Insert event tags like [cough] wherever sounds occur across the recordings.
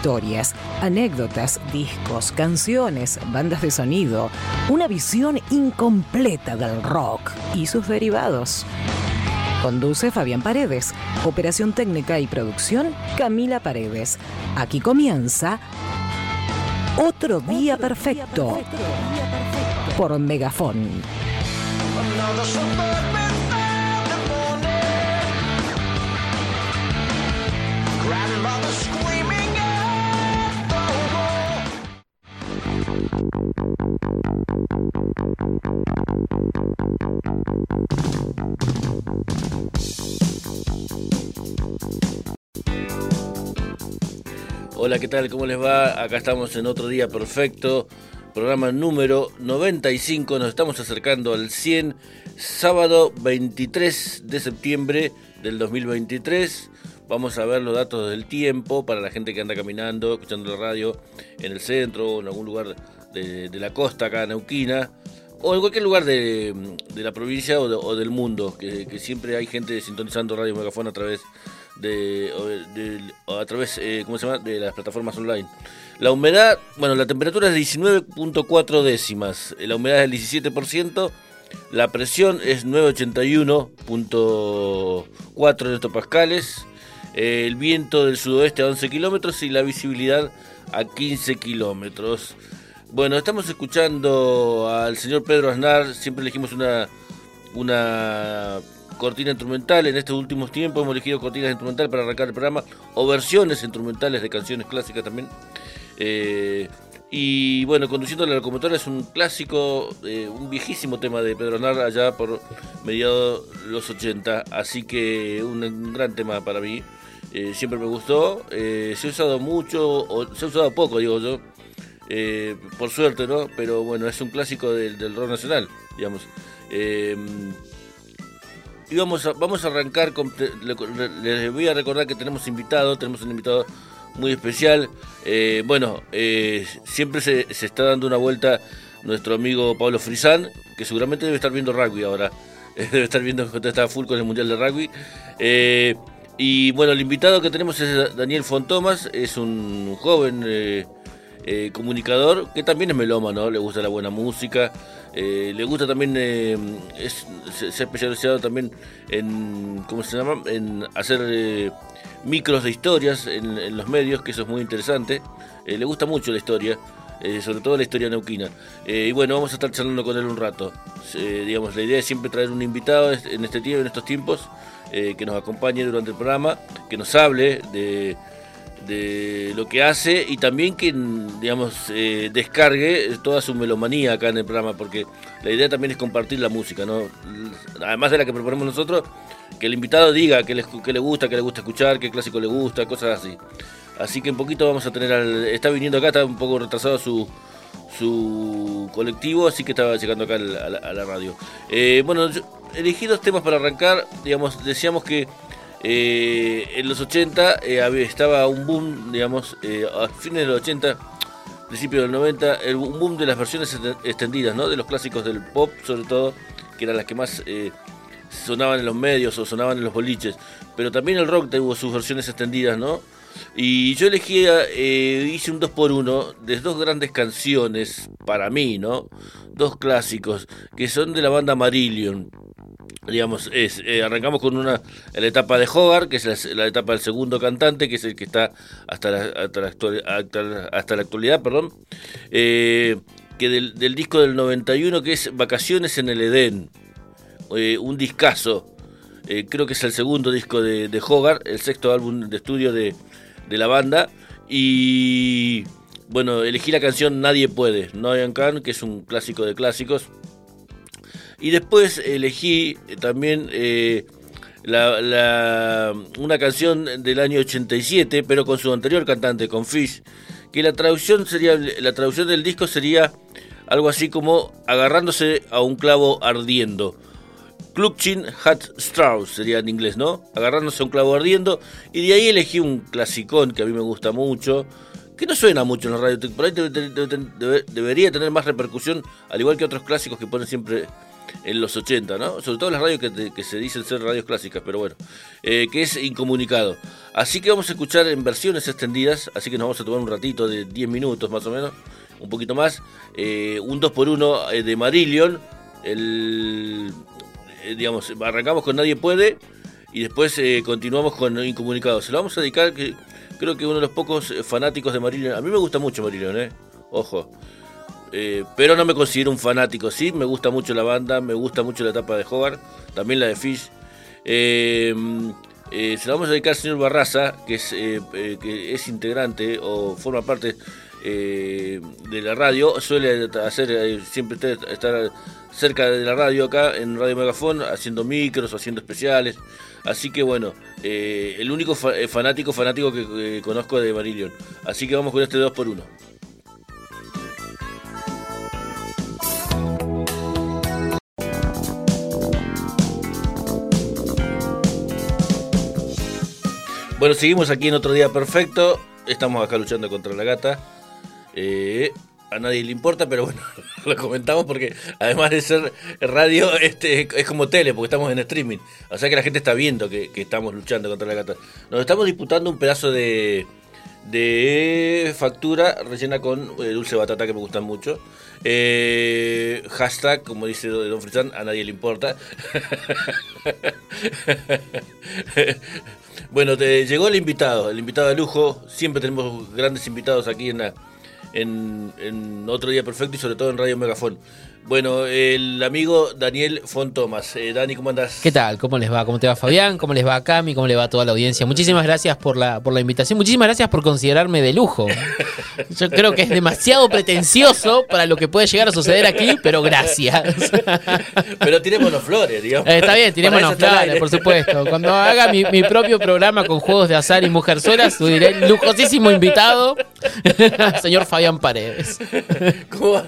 historias, anécdotas, discos, canciones, bandas de sonido, una visión incompleta del rock y sus derivados. Conduce Fabián Paredes. Operación técnica y producción Camila Paredes. Aquí comienza Otro Día Perfecto por Megafón. Hola, ¿qué tal? ¿Cómo les va? Acá estamos en otro día perfecto, programa número 95, nos estamos acercando al 100, sábado 23 de septiembre del 2023. Vamos a ver los datos del tiempo para la gente que anda caminando, escuchando la radio en el centro o en algún lugar de, la costa acá en Neuquina o en cualquier lugar de, la provincia o, del mundo, que, siempre hay gente sintonizando Radio Megafón a través de, a través eh, ¿cómo se llama? de las plataformas online. La humedad, bueno, la temperatura es de 19.4 décimas, la humedad es del 17%, la presión es 981.4 hectopascales, el viento del sudoeste a 11 kilómetros y la visibilidad a 15 kilómetros. Bueno, estamos escuchando al señor Pedro Aznar, siempre elegimos una, una cortina instrumental. En estos últimos tiempos hemos elegido cortinas instrumentales para arrancar el programa o versiones instrumentales de canciones clásicas también. Eh, y bueno, Conduciendo la locomotora es un clásico, eh, un viejísimo tema de Pedro Aznar allá por mediados los 80, así que un, gran tema para mí. Eh, siempre me gustó, se ha usado mucho, o se ha usado poco, digo yo, por suerte, ¿no? Pero bueno, es un clásico del, rock nacional, digamos. Eh, y vamos a, vamos a arrancar, con, les voy a recordar que tenemos invitado, tenemos un invitado muy especial. Eh, bueno, siempre se, está dando una vuelta nuestro amigo Pablo Frisán, que seguramente debe estar viendo rugby ahora. [laughs] debe estar viendo está full con el Mundial de Rugby. y bueno, el invitado que tenemos es Daniel Fontomas, es un joven eh, comunicador que también es melómano, le gusta la buena música, eh, le gusta también, eh, se, ha especializado también en, ¿cómo se llama? En hacer micros de historias en, los medios, que eso es muy interesante. le gusta mucho la historia. sobre todo la historia neuquina. y bueno, vamos a estar charlando con él un rato. digamos, la idea es siempre traer un invitado en este tiempo, en estos tiempos, que nos acompañe durante el programa, que nos hable de, de lo que hace y también que, digamos, eh, descargue toda su melomanía acá en el programa, porque la idea también es compartir la música, ¿no? Además de la que proponemos nosotros, que el invitado diga qué le, le gusta, qué le gusta escuchar, qué clásico le gusta, cosas así. Así que un poquito vamos a tener al... Está viniendo acá, está un poco retrasado su, su colectivo, así que estaba llegando acá a la, radio. Eh, bueno, elegí dos temas para arrancar, digamos, decíamos que eh, en los 80 eh, estaba un boom, digamos, eh, a fines de los 80, principios del 90, el, un boom de las versiones extendidas, ¿no? De los clásicos del pop, sobre todo, que eran las que más sonaban en los medios o sonaban en los boliches. Pero también el rock tuvo sus versiones extendidas, ¿no? Y yo elegí, hice un 2x1 de dos grandes canciones para mí, ¿no? Dos clásicos, que son de la banda Marillion digamos, es, eh, arrancamos con una la etapa de Hogarth, que es la, etapa del segundo cantante, que es el que está hasta la, hasta la, hasta, la actualidad, perdón, eh, que del, disco del 91, que es Vacaciones en el Edén, eh, un discazo, creo que es el segundo disco de, de, Hogarth, el sexto álbum de estudio de, de la banda, y bueno, elegí la canción Nadie Puede, Noyan Khan, que es un clásico de clásicos, y después elegí eh, también eh, una canción del año 87, pero con su anterior cantante, con Fish, que la traducción sería la traducción del disco sería algo así como agarrándose a un clavo ardiendo. Clutching Hat Strauss sería en inglés, ¿no? Agarrándose a un clavo ardiendo. Y de ahí elegí un clasicón que a mí me gusta mucho, que no suena mucho en la radio. Por ahí debería tener más repercusión, al igual que otros clásicos que ponen siempre en los 80, ¿no? Sobre todo las radios que, se dicen ser radios clásicas, pero bueno, eh, que es incomunicado. Así que vamos a escuchar en versiones extendidas, así que nos vamos a tomar un ratito de 10 minutos más o menos, un poquito más, eh, un 2x1 eh, de Marillion, el, digamos, arrancamos con Nadie Puede y después continuamos con Incomunicado. Se lo vamos a dedicar, que creo que uno de los pocos fanáticos de Marillion, a mí me gusta mucho Marillion, ¿eh? Ojo. Eh, pero no me considero un fanático, sí, me gusta mucho la banda, me gusta mucho la etapa de Howard, también la de Fish. Eh, eh, se la vamos a dedicar al señor Barraza, que es, que es integrante o forma parte de la radio, suele hacer siempre estar cerca de la radio acá en Radio Megafón, haciendo micros, haciendo especiales. Así que bueno, el único fanático fanático que conozco de Marillion. Así que vamos con este 2 por 1 Bueno, seguimos aquí en otro día perfecto. Estamos acá luchando contra la gata. Eh, a nadie le importa, pero bueno, [laughs] lo comentamos porque además de ser radio, este es como tele, porque estamos en streaming. O sea que la gente está viendo que, estamos luchando contra la gata. Nos estamos disputando un pedazo de, factura rellena con eh, dulce batata que me gustan mucho. Eh, hashtag, como dice Don Frisán, a nadie le importa. [laughs] Bueno, te llegó el invitado, el invitado de lujo. Siempre tenemos grandes invitados aquí en, en, en Otro Día Perfecto y sobre todo en Radio Megafón. Bueno, el amigo Daniel Fontomas. Eh, Dani, ¿cómo andás? ¿Qué tal? ¿Cómo les va? ¿Cómo te va Fabián? ¿Cómo les va a Cami? ¿Cómo les va a toda la audiencia? Muchísimas gracias por la, por la invitación. Muchísimas gracias por considerarme de lujo. Yo creo que es demasiado pretencioso para lo que puede llegar a suceder aquí, pero gracias. Pero tirémonos flores, digamos. Eh, está bien, tirémonos flores, por supuesto. Cuando haga mi, propio programa con juegos de azar y mujerzuelas, diré lujosísimo invitado, [laughs] señor Fabián Paredes. ¿Cómo,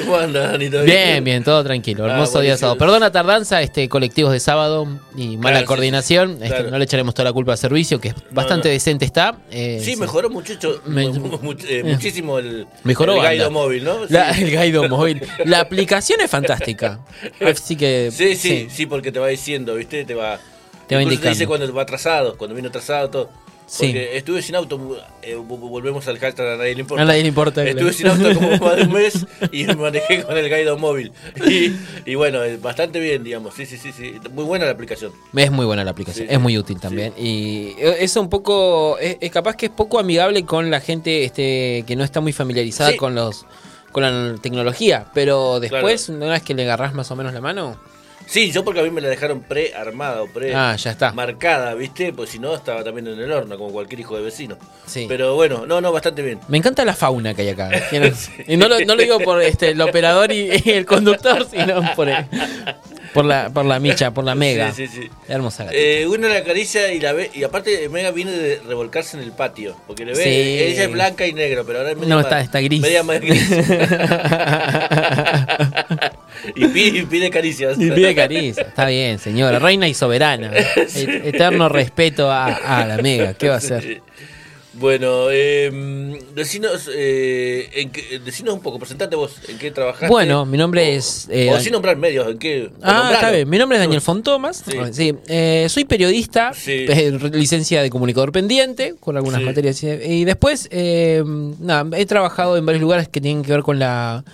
cómo anda, Dani? Bien, bien, todo tranquilo. Ah, Hermoso día sábado. Perdona tardanza, este colectivos de sábado y mala coordinación. Este, no le echaremos toda la culpa al servicio, que bastante decente está. Eh, sí, mejoró mucho, eh, muchísimo el, mejoró el Guido móvil, ¿no? el Guido móvil. La aplicación es fantástica. [laughs] Así que. Sí, sí, sí, porque te va diciendo, ¿viste? Te va. Te va indicando. Te dice cuando va atrasado, cuando viene atrasado, todo. Porque estuve sin auto, eh, volvemos al hashtag a nadie le importa. A nadie le importa. Estuve sin auto como [laughs] más de un mes y me manejé con el Guido móvil. [laughs] Y, bueno, bastante bien, digamos. Sí, sí, sí, sí. Muy buena la aplicación. Es muy buena la aplicación, es muy útil también. Y es un poco, es, capaz que es poco amigable con la gente este que no está muy familiarizada con los con la tecnología, pero después, una vez que le agarrás más o menos la mano, Sí, yo porque a mí me la dejaron pre-armada o pre ah, ya está. marcada, ¿viste? Pues si no, estaba también en el horno, como cualquier hijo de vecino. Sí. Pero bueno, no, no, bastante bien. Me encanta la fauna que hay acá. [laughs] Y no lo, no lo, digo por este, el operador y, el conductor, sino por el, por la, por la micha, por la mega. Sí, sí, sí. Hermosa eh, uno la acaricia y la ve, y aparte Mega viene de revolcarse en el patio, porque le ve, ella es blanca y negro, pero ahora es No, está, está gris. Media más gris. [laughs] y, pide, caricias. Y pide caricias, está bien, señora. Reina y soberana. [laughs] Eterno respeto a, a la Mega, ¿qué va a hacer? Bueno, eh, decinos, eh, en decinos un poco, presentate vos, en qué trabajaste. Bueno, mi nombre es... Eh, o sin nombrar medios, en qué... Ah, está bien, mi nombre es Daniel Fontomas, sí. Eh, soy periodista, eh, licencia de comunicador pendiente, con algunas materias, y después, nada, he trabajado en varios lugares que tienen que ver con la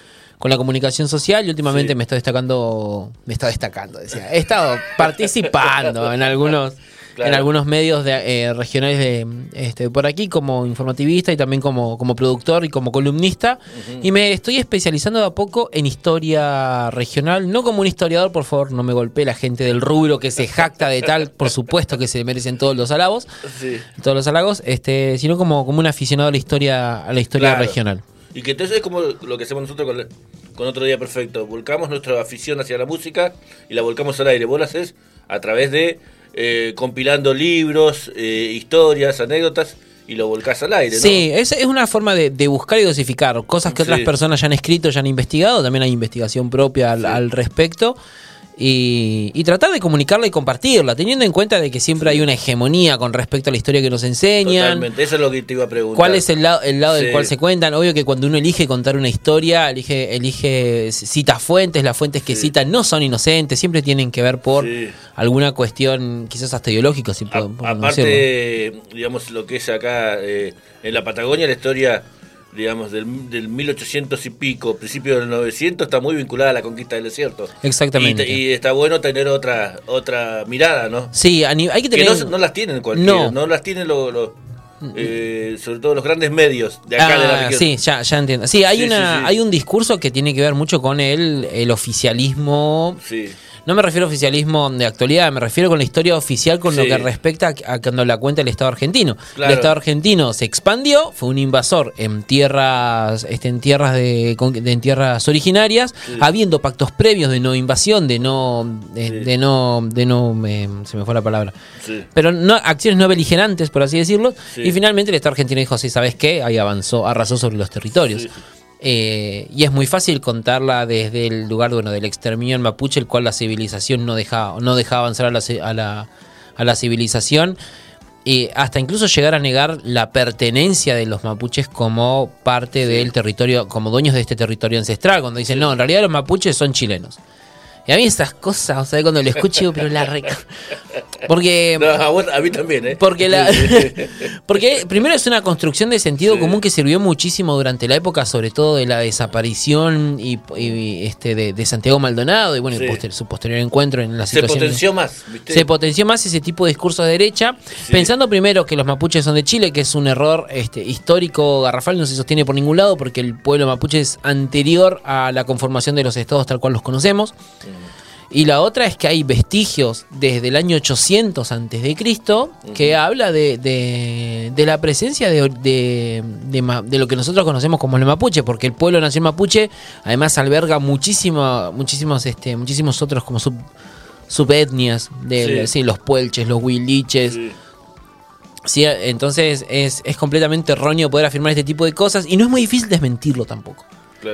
con la comunicación social y últimamente me está destacando, me está destacando, decía, he estado participando en algunos en algunos medios de, eh, regionales de este, por aquí como informativista y también como, como productor y como columnista. Y me estoy especializando de a poco en historia regional, no como un historiador, por favor, no me golpee la gente del rubro que se jacta de tal, por supuesto que se merecen todos los halagos, todos los halagos, este, sino como, como un aficionado a la historia, a la historia regional. Y que entonces es como lo que hacemos nosotros con, con Otro Día Perfecto. Volcamos nuestra afición hacia la música y la volcamos al aire. Vos la haces a través de eh, compilando libros, eh, historias, anécdotas y lo volcás al aire. ¿no? Sí, es, es una forma de, buscar y dosificar cosas que otras personas ya han escrito, ya han investigado, también hay investigación propia al, respecto. Y, tratar de comunicarla y compartirla, teniendo en cuenta de que siempre hay una hegemonía con respecto a la historia que nos enseñan. Totalmente, eso es lo que te iba a preguntar. ¿Cuál es el lado, el lado del cual se cuentan? Obvio que cuando uno elige contar una historia, elige, elige cita fuentes, las fuentes que citan no son inocentes, siempre tienen que ver por alguna cuestión quizás hasta ideológica. Si aparte, digamos, lo que es acá eh, en la Patagonia, la historia digamos, del, del 1800 y pico, principio del 900, está muy vinculada a la conquista del desierto. Exactamente. Y, está bueno tener otra otra mirada, ¿no? Sí, hay que tener... Que no, las tienen cualquiera, no, las tienen los... Eh, sobre todo los grandes medios de acá de la ah, región. Sí, ya, ya entiendo. Sí, hay, una, hay un discurso que tiene que ver mucho con el, el oficialismo. Sí no me refiero a oficialismo de actualidad, me refiero con la historia oficial con lo que respecta a, cuando la cuenta el Estado argentino. El Estado argentino se expandió, fue un invasor en tierras, este, en tierras de, en tierras originarias, habiendo pactos previos de no invasión, de no, de, no, de no, se me fue la palabra, pero no acciones no beligerantes, por así decirlo. Y finalmente el Estado argentino dijo, sí, ¿sabes qué? Ahí avanzó, arrasó sobre los territorios. Eh, y es muy fácil contarla desde el lugar bueno, del exterminio en mapuche, el cual la civilización no dejaba, no dejaba avanzar a la, a la, a la civilización. Y hasta incluso llegar a negar la pertenencia de los mapuches como parte del territorio, como dueños de este territorio ancestral, cuando dicen, no, en realidad los mapuches son chilenos. Y a mí esas cosas, o sea, cuando lo escucho, pero la reca. Porque. [laughs] a, mí también, ¿eh? Porque, la, [laughs] porque primero es una construcción de sentido común que sirvió muchísimo durante la época, sobre todo de la desaparición y, este de, Santiago Maldonado y bueno, su posterior encuentro en la situación. Se potenció más, ¿viste? Se potenció más ese tipo de discurso de derecha, pensando primero que los mapuches son de Chile, que es un error este, histórico garrafal, no se sostiene por ningún lado, porque el pueblo mapuche es anterior a la conformación de los estados tal cual los conocemos. Y la otra es que hay vestigios desde el año 800 antes de Cristo que habla de, de, la presencia de, de, lo que nosotros conocemos como el mapuche, porque el pueblo nación mapuche además alberga muchísimo, muchísimos, este, muchísimos otros como sub, subetnias, de los puelches, los huiliches. Sí. entonces es, es completamente erróneo poder afirmar este tipo de cosas y no es muy difícil desmentirlo tampoco.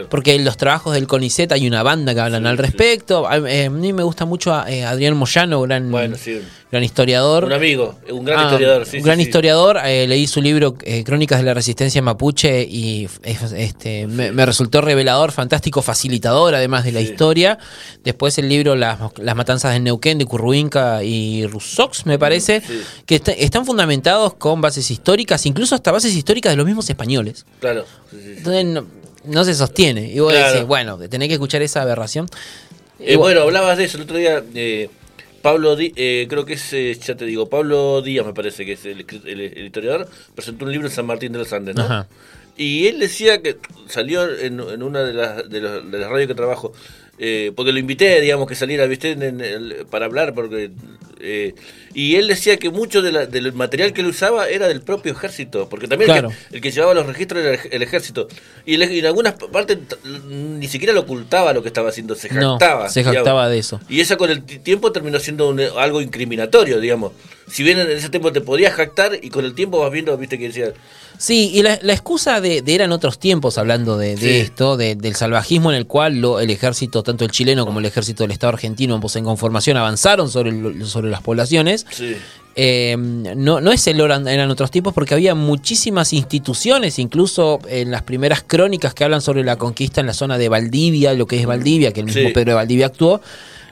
Porque en los trabajos del CONICET hay una banda que hablan al respecto. Eh, a, mí me gusta mucho a, eh, Adrián Moyano, gran, gran historiador. Un amigo, un gran ah, historiador. un gran historiador. Eh, leí su libro Crónicas de la Resistencia Mapuche y este, me, resultó revelador, fantástico, facilitador además de la historia. Después el libro Las, Matanzas de Neuquén de Curruinca y Russox, me parece, que están fundamentados con bases históricas, incluso hasta bases históricas de los mismos españoles. Claro. Entonces, no se sostiene. Y vos decís, bueno, tenés que escuchar esa aberración. Eh, bueno, hablabas de eso el otro día. Eh, Pablo, eh, creo que es, ya te digo, Pablo Díaz me parece que es el, historiador, presentó un libro en San Martín de los Andes, ¿no? Y él decía que salió en, una de las, de, de las radios que trabajo, eh, porque lo invité, digamos, que saliera, ¿viste? para hablar, porque... Eh, y él decía que mucho del material que él usaba era del propio ejército, porque también el, que, llevaba los registros era el, ejército. Y, en algunas partes ni siquiera lo ocultaba lo que estaba haciendo, se jactaba. se jactaba de eso. Y eso con el tiempo terminó siendo algo incriminatorio, digamos. Si bien en ese tiempo te podías jactar y con el tiempo vas viendo, viste que decía Sí, y la, excusa de, eran otros tiempos hablando de, esto, del salvajismo en el cual el ejército, tanto el chileno como el ejército del Estado argentino, ambos en conformación, avanzaron sobre, sobre las poblaciones. Eh, no, no es el eran, eran otros tiempos porque había muchísimas instituciones, incluso en las primeras crónicas que hablan sobre la conquista en la zona de Valdivia, lo que es Valdivia, que el mismo Pedro de Valdivia actuó.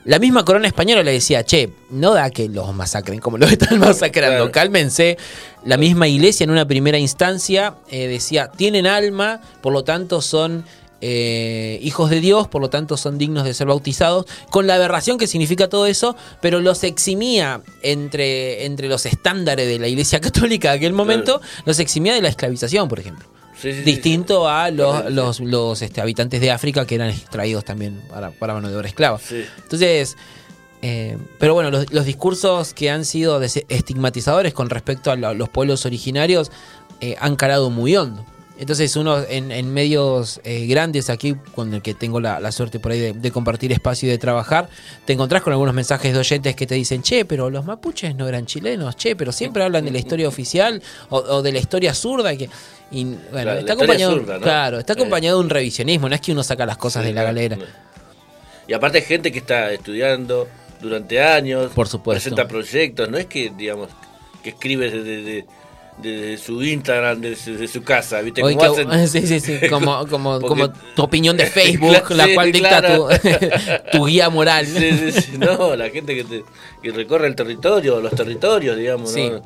La misma corona española le decía, che, no da que los masacren como los están masacrando, cálmense. La misma iglesia en una primera instancia eh, decía, tienen alma, por lo tanto son eh, hijos de Dios, por lo tanto son dignos de ser bautizados, con la aberración que significa todo eso, pero los eximía entre, entre los estándares de la iglesia [laughs] católica de aquel momento, los eximía de la esclavización, por ejemplo distinto a los, los, este, habitantes de África que eran extraídos también para, para mano de obra esclava. Entonces, eh, pero bueno, los, discursos que han sido estigmatizadores con respecto a los pueblos originarios eh, han calado muy hondo. Entonces uno en, medios eh, grandes aquí, con el que tengo la, suerte por ahí de, compartir espacio y de trabajar, te encontrás con algunos mensajes de oyentes que te dicen, che, pero los mapuches no eran chilenos, che, pero siempre hablan de la historia oficial o, de la historia zurda. Que, y bueno, está acompañado, claro, está acompañado de un revisionismo, no es que uno saca las cosas de la galera. Y aparte hay gente que está estudiando durante años, Por supuesto. presenta proyectos, no es que, digamos, que escribe desde, desde su Instagram, desde, su casa, ¿viste? Oye, Como que- hacen- [laughs] sí, sí, sí, [laughs] como, como, Porque- como tu opinión de [laughs] Facebook, la cual dicta claro. tu, tu guía moral. Sí, sí, sí, no, la gente que, te- que recorre el territorio, los territorios, digamos. ¿no?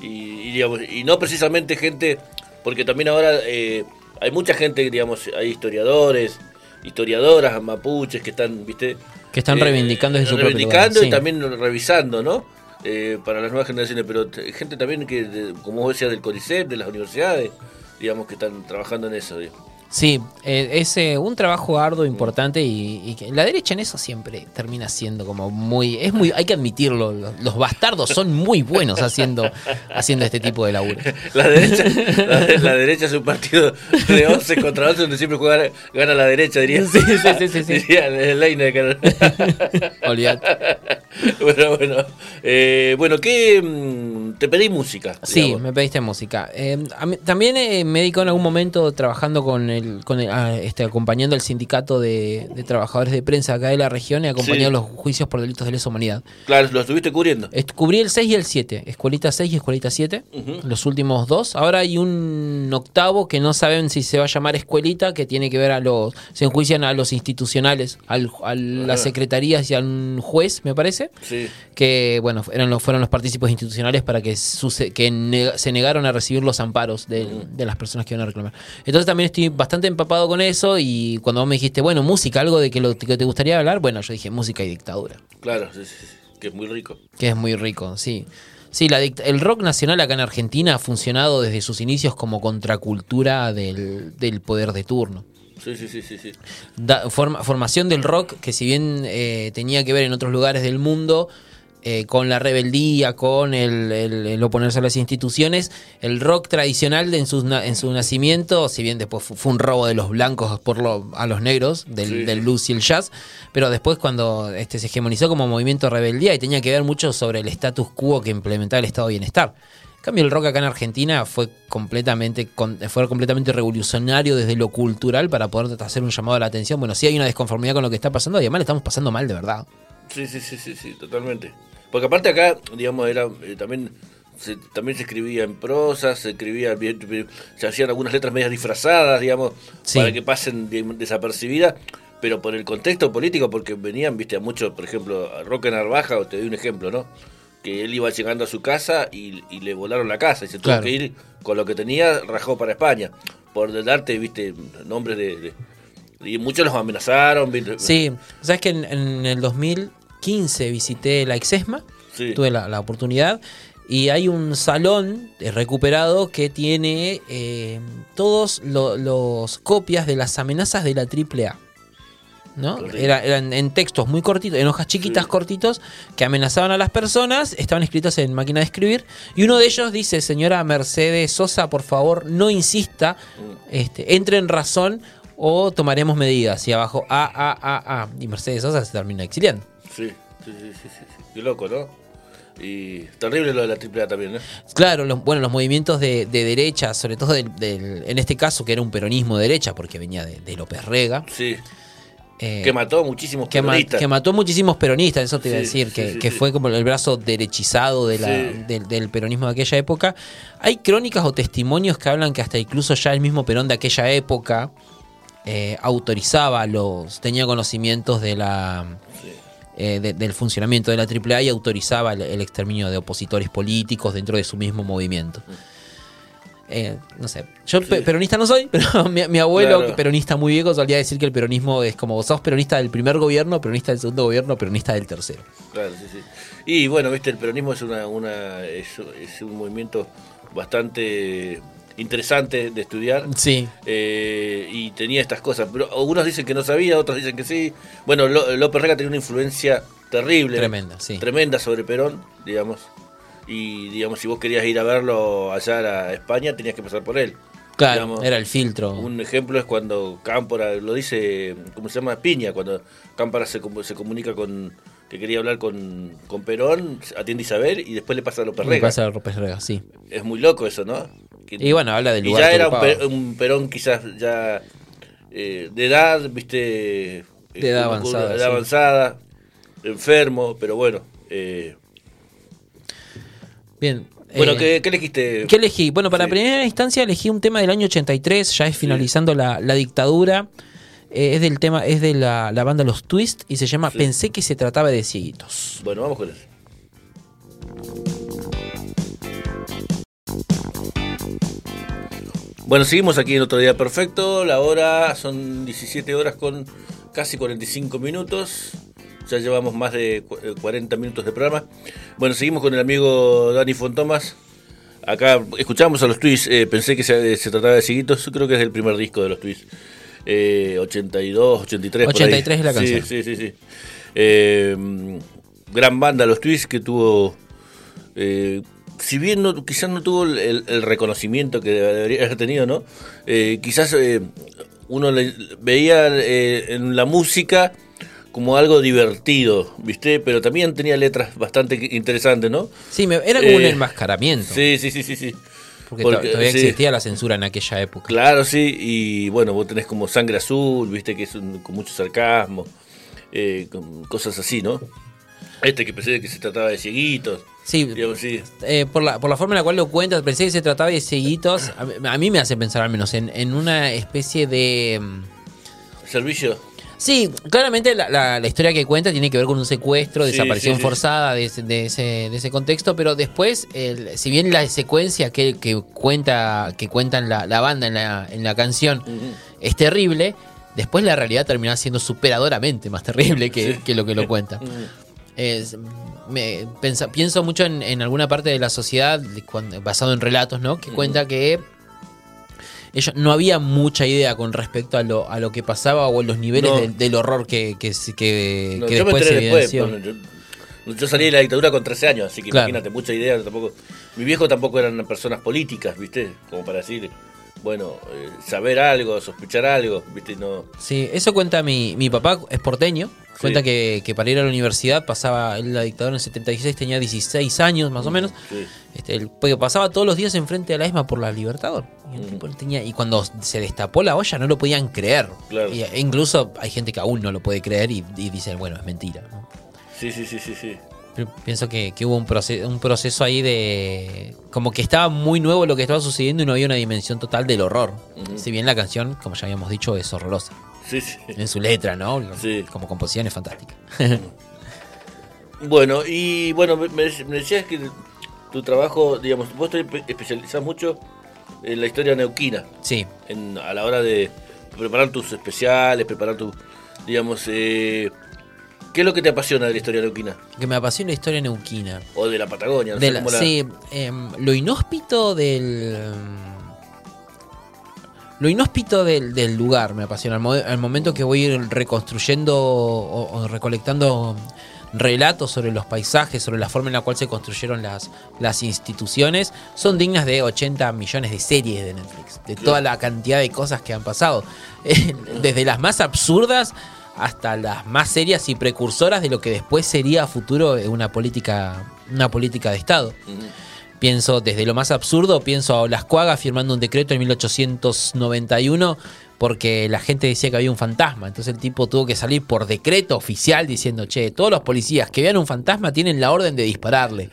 Y, y, digamos, y no precisamente gente, porque también ahora eh, hay mucha gente, digamos, hay historiadores, historiadoras mapuches que están, ¿viste? Que están reivindicando desde su propio Reivindicando lugar, y también revisando, ¿no? Eh, para las nuevas generaciones, pero gente también que, como vos decías, del CONICET, de las universidades, digamos, que están trabajando en eso. Sí, eh, es eh, un trabajo arduo, importante y, y que la derecha en eso siempre termina siendo como muy, es muy, hay que admitirlo, los, los bastardos son muy buenos haciendo, haciendo este tipo de laburo. La derecha, la, la derecha es un partido de 11 contra 11 donde siempre juega, gana la derecha, diría. Sí, sí, sí, sí, sí. [laughs] Diría Leiner. [laughs] Olvídate. bueno, bueno. Eh, bueno, ¿qué? mm, Te pedí música. Sí, digamos. me pediste música. Eh, mí- también eh, me dedico en algún momento trabajando con el, con el- ah, este, acompañando al sindicato de, de trabajadores de prensa acá de la región y acompañando Sí. los juicios por delitos de lesa humanidad. Claro, lo estuviste cubriendo. Est- Cubrí el 6 y el 7, Escuelita 6 y Escuelita 7, Ujú. los últimos dos. Ahora hay un octavo que no saben si se va a llamar Escuelita, que tiene que ver a los. Se enjuician a los institucionales, al- a las Ajá. secretarías y a un juez, me parece. Sí. Que, bueno, eran los, fueron los partícipes institucionales para que, suce- que se negaron a recibir los amparos de, de las personas que iban a reclamar. Entonces también estoy bastante empapado con eso. Y cuando vos me dijiste, bueno, música, algo de que, lo, que te gustaría hablar, bueno, yo dije música y dictadura. Claro, sí, sí, sí, que es muy rico. Que es muy rico, sí. Sí, la el rock nacional acá en Argentina ha funcionado desde sus inicios como contracultura del, del poder de turno. Sí, sí, sí, sí, sí. Da- formación del rock que si bien eh, tenía que ver en otros lugares del mundo eh, con la rebeldía, con el, el- el oponerse a las instituciones, el rock tradicional en, su, na- en su nacimiento, si bien después fu- fue un robo de los blancos por lo, a los negros, del, Sí, del blues y el jazz, pero después cuando este, se hegemonizó como movimiento de rebeldía y tenía que ver mucho sobre el status quo que implementaba el estado de bienestar. En cambio, el rock acá en Argentina fue completamente, fue completamente revolucionario desde lo cultural para poder hacer un llamado a la atención. Bueno, sí hay una desconformidad con lo que está pasando y además le estamos pasando mal de verdad. Sí, sí, sí, sí, sí, totalmente. Porque aparte acá, digamos, era eh, también se, también se escribía en prosa, se escribía se hacían algunas letras medias disfrazadas, digamos, Sí. para que pasen de- desapercibidas, pero por el contexto político, porque venían, viste, a muchos, por ejemplo, a Roque Narvaja, te doy un ejemplo, ¿no? Que él iba llegando a su casa y, y le volaron la casa y se tuvo que ir con lo que tenía, rajó para España. Por darte, viste, nombres de... de- y muchos los amenazaron, ¿viste? Sí, sabes que en, en el 2015 visité la Exesma, Sí. tuve la, la oportunidad, y hay un salón eh, recuperado que tiene eh, todos lo- los copias de las amenazas de la AAA. ¿no? Era- eran en textos muy cortitos, en hojas chiquitas Sí. cortitos, que amenazaban a las personas, estaban escritos en máquina de escribir, y uno de ellos dice, señora Mercedes Sosa, por favor, no insista, Mm. este, entre en razón o tomaremos medidas. Y abajo, A, A, A, A. Y Mercedes Sosa se termina exiliando. Sí, sí, sí, sí, sí. Qué loco, ¿no? Y terrible lo de la AAA también, ¿no? Claro, los, bueno, los movimientos de, de derecha, sobre todo del, del- en este caso que era un peronismo de derecha, porque venía de, de López Rega, Sí. eh, que mató a muchísimos que, ma- peronistas. que mató muchísimos peronistas, eso te iba a decir, sí, que, sí, que sí. fue como el brazo derechizado de la- del, del peronismo de aquella época. Hay crónicas o testimonios que hablan que hasta incluso ya el mismo Perón de aquella época eh, autorizaba los, tenía conocimientos de la. Eh, de- del funcionamiento de la AAA y autorizaba el, el exterminio de opositores políticos dentro de su mismo movimiento. Eh, no sé, yo Sí. peronista no soy, [laughs] pero mi, mi abuelo, Claro. peronista muy viejo, solía decir que el peronismo es como sos peronista del primer gobierno, peronista del segundo gobierno, peronista del tercero. Claro, sí, sí. Y bueno, viste, el peronismo es una, una es, es un movimiento bastante interesante de estudiar. Sí, eh, y tenía estas cosas. Pero algunos dicen que no sabía, otros dicen que sí. Bueno, López Rega tenía una influencia terrible. Tremenda, sí. Tremenda sobre Perón, digamos. Y digamos, si vos querías ir a verlo allá a España, tenías que pasar por él. claro, Digamos, era el filtro. Un ejemplo es cuando Cámpora, lo dice, ¿cómo se llama? Piña, cuando Cámpora se, se comunica con, que quería hablar con, con Perón, atiende Isabel y después le pasa a López Rega. pasa a López Rega, sí. Es muy loco eso, ¿no? Que- Y bueno, habla del y lugar ya era un, Perón quizás ya eh, de edad, viste, de edad avanzada. edad avanzada, enfermo, pero bueno. Bien, bueno, ¿qué, elegiste? ¿Qué elegí? Bueno, para primera instancia elegí un tema del año 83, ya es finalizando la, dictadura. es del tema, es de la, banda Los Twist y se llama Pensé que se trataba de cieguitos. Bueno, vamos con eso. Bueno, seguimos aquí en otro día perfecto. La hora son 17 horas con casi 45 minutos. Ya llevamos más de 40 minutos de programa. Bueno, seguimos con el amigo Dani Fontomas. Acá escuchamos a los Twists. Eh, pensé que se, trataba de Siguitos. Creo que es el primer disco de los Twists. 82, 83. 83 es la canción. Sí, sí, sí. Eh, gran banda, los Twists, que tuvo. Eh, si bien no, quizás no tuvo el, reconocimiento que debería haber tenido, ¿no? Eh, quizás eh, uno le, veía eh, en la música como algo divertido, ¿viste? Pero también tenía letras bastante interesantes, ¿no? Sí, era como un enmascaramiento. Sí, sí, sí, sí, sí. Porque, todavía existía la censura en aquella época. Claro, sí, y bueno, vos tenés como Sangre Azul, ¿viste? Que es con mucho sarcasmo, cosas así, ¿no? Este que pensé que se trataba de cieguitos. Sí, eh, por, la, por la forma en la cual lo cuentas, pensé que se trataba de cieguitos. A, mí me hace pensar al menos en, una especie de... Mm, ¿Servicio? Sí, claramente la, historia que cuenta tiene que ver con un secuestro, desaparición forzada de, ese, de, ese, contexto, pero después, el, si bien la secuencia que, cuenta que cuentan la, banda en la, en la canción es terrible, después la realidad termina siendo superadoramente más terrible que, lo que lo cuenta me pienso mucho en, alguna parte de la sociedad basado en relatos, ¿no? Que cuenta que ellos no había mucha idea con respecto a lo, a lo que pasaba o los niveles del, horror que, que, que, después se evidenció. yo, salí de la dictadura con 13 años, así que imagínate, mucha idea tampoco. Mi viejo tampoco eran personas políticas, ¿viste? Como para decir bueno, eh, saber algo, sospechar algo, ¿viste? No... Sí, eso cuenta mi, mi papá, es porteño, cuenta que, para ir a la universidad pasaba, la dictadura en el 76 tenía 16 años más o mm, menos, este, pasaba todos los días enfrente a la ESMA por la Libertador. Y, mm. tenía, y cuando se destapó la olla no lo podían creer. e incluso hay gente que aún no lo puede creer y, y dicen, bueno, es mentira. Sí, sí, sí, sí, sí. Pienso que, hubo un proceso, un proceso ahí de. Como que estaba muy nuevo lo que estaba sucediendo y no había una dimensión total del horror. Si bien la canción, como ya habíamos dicho, es horrorosa. Sí, sí. En su letra, ¿no? Como composición es fantástica. [laughs] bueno, y bueno, me, decías que tu trabajo, digamos, vos te especializás mucho en la historia neuquina. Sí. a la hora de preparar tus especiales, preparar tu, digamos, eh, ¿Qué es lo que te apasiona de la historia neuquina? Que me apasiona la historia neuquina. O de la Patagonia, no sé Sí, em, lo inhóspito del. Lo inhóspito del, lugar me apasiona. Al, momento que voy a ir reconstruyendo o, recolectando relatos sobre los paisajes, sobre la forma en la cual se construyeron las, instituciones, son dignas de 80 millones de series de Netflix, de toda la cantidad de cosas que han pasado. [laughs] Desde las más absurdas hasta las más serias y precursoras de lo que después sería a futuro una política, una política de Estado. Pienso desde lo más absurdo, pienso a Olascuaga firmando un decreto en 1891 porque la gente decía que había un fantasma. Entonces el tipo tuvo que salir por decreto oficial diciendo, che, todos los policías que vean un fantasma tienen la orden de dispararle.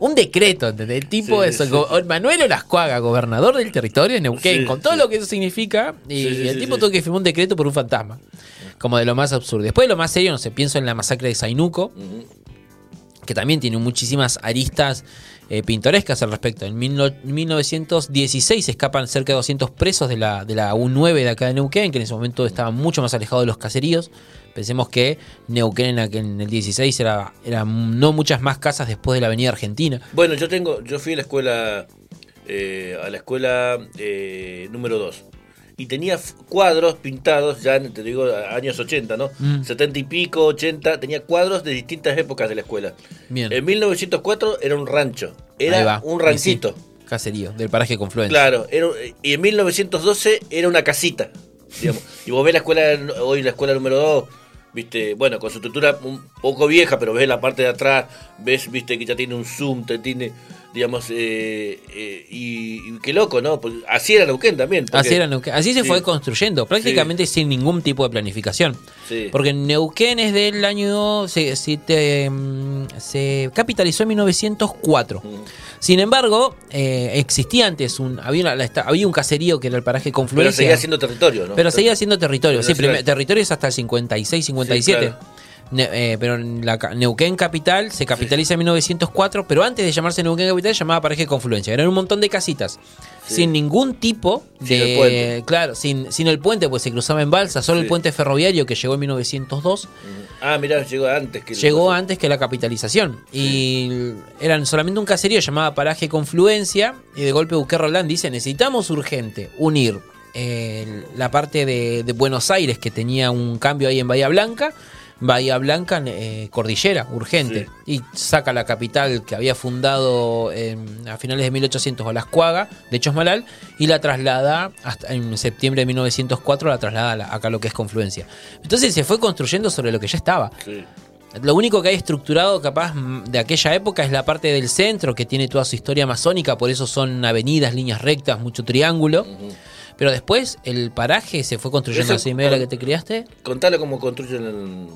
un decreto, ¿entendés? El tipo es Manuel Olascuaga, gobernador del territorio de Neuquén, con todo lo que eso significa, y el tipo tuvo que firmar un decreto por un fantasma como de lo más absurdo. Después de lo más serio, no sé, pienso en la masacre de Zainuco, que también tiene muchísimas aristas eh, pintorescas al respecto. En 1916 escapan cerca de 200 presos de la, de la U9 de acá de Neuquén, que en ese momento estaba mucho más alejado de los caseríos. Pensemos que Neuquén en, el 16 era, eran no muchas más casas después de la Avenida Argentina. Bueno, yo tengo, yo fui a la escuela, eh, a la escuela eh, número 2 y tenía cuadros pintados, ya te digo, años 80, ¿no? 70 mm. y pico, 80, tenía cuadros de distintas épocas de la escuela. Bien. En 1904 era un rancho, era un ranchito. caserío, del paraje Confluencia. Claro, y en 1912 era una casita, digamos. [laughs] y vos ves la escuela, hoy la escuela número 2, viste, bueno, con su estructura un poco vieja, pero ves la parte de atrás, ves, viste, que ya tiene un zoom, te tiene, digamos, eh, eh, y, qué loco, ¿no? Pues así era Neuquén también. así era Neuquén. Así se fue construyendo, prácticamente sin ningún tipo de planificación. Porque Neuquén es del año, se, se, mm, se capitalizó en 1904. Sin embargo, eh, existía antes un había, había un caserío que era el paraje Confluencia. Pero seguía siendo territorio, ¿no? Pero seguía siendo territorio. Sí, territorio es hasta el 56, 57. Eh, pero en la Neuquén Capital se capitaliza en 1904, pero antes de llamarse Neuquén Capital se llamaba Paraje Confluencia. Eran un montón de casitas. Sin ningún tipo de. claro, sin, sin el puente, pues se cruzaba en balsa, solo el puente ferroviario que llegó en 1902. Ah, mirá, llegó antes que Llegó antes que la capitalización. Y eran solamente un caserío llamado Paraje Confluencia. Y de golpe Buque Roldán dice: necesitamos urgente unir eh, la parte de, de Buenos Aires, que tenía un cambio ahí en Bahía Blanca Bahía Blanca, eh, Cordillera, urgente. Y saca la capital que había fundado a finales de 1800 Olascuaga, de Chosmalal, y la traslada hasta en septiembre de 1904, la traslada acá a lo que es Confluencia. Entonces se fue construyendo sobre lo que ya estaba. Lo único que hay estructurado capaz de aquella época es la parte del centro, que tiene toda su historia masónica, por eso son avenidas, líneas rectas, mucho triángulo. Pero después el paraje se fue construyendo así medio la que te criaste. Contale cómo construyen el,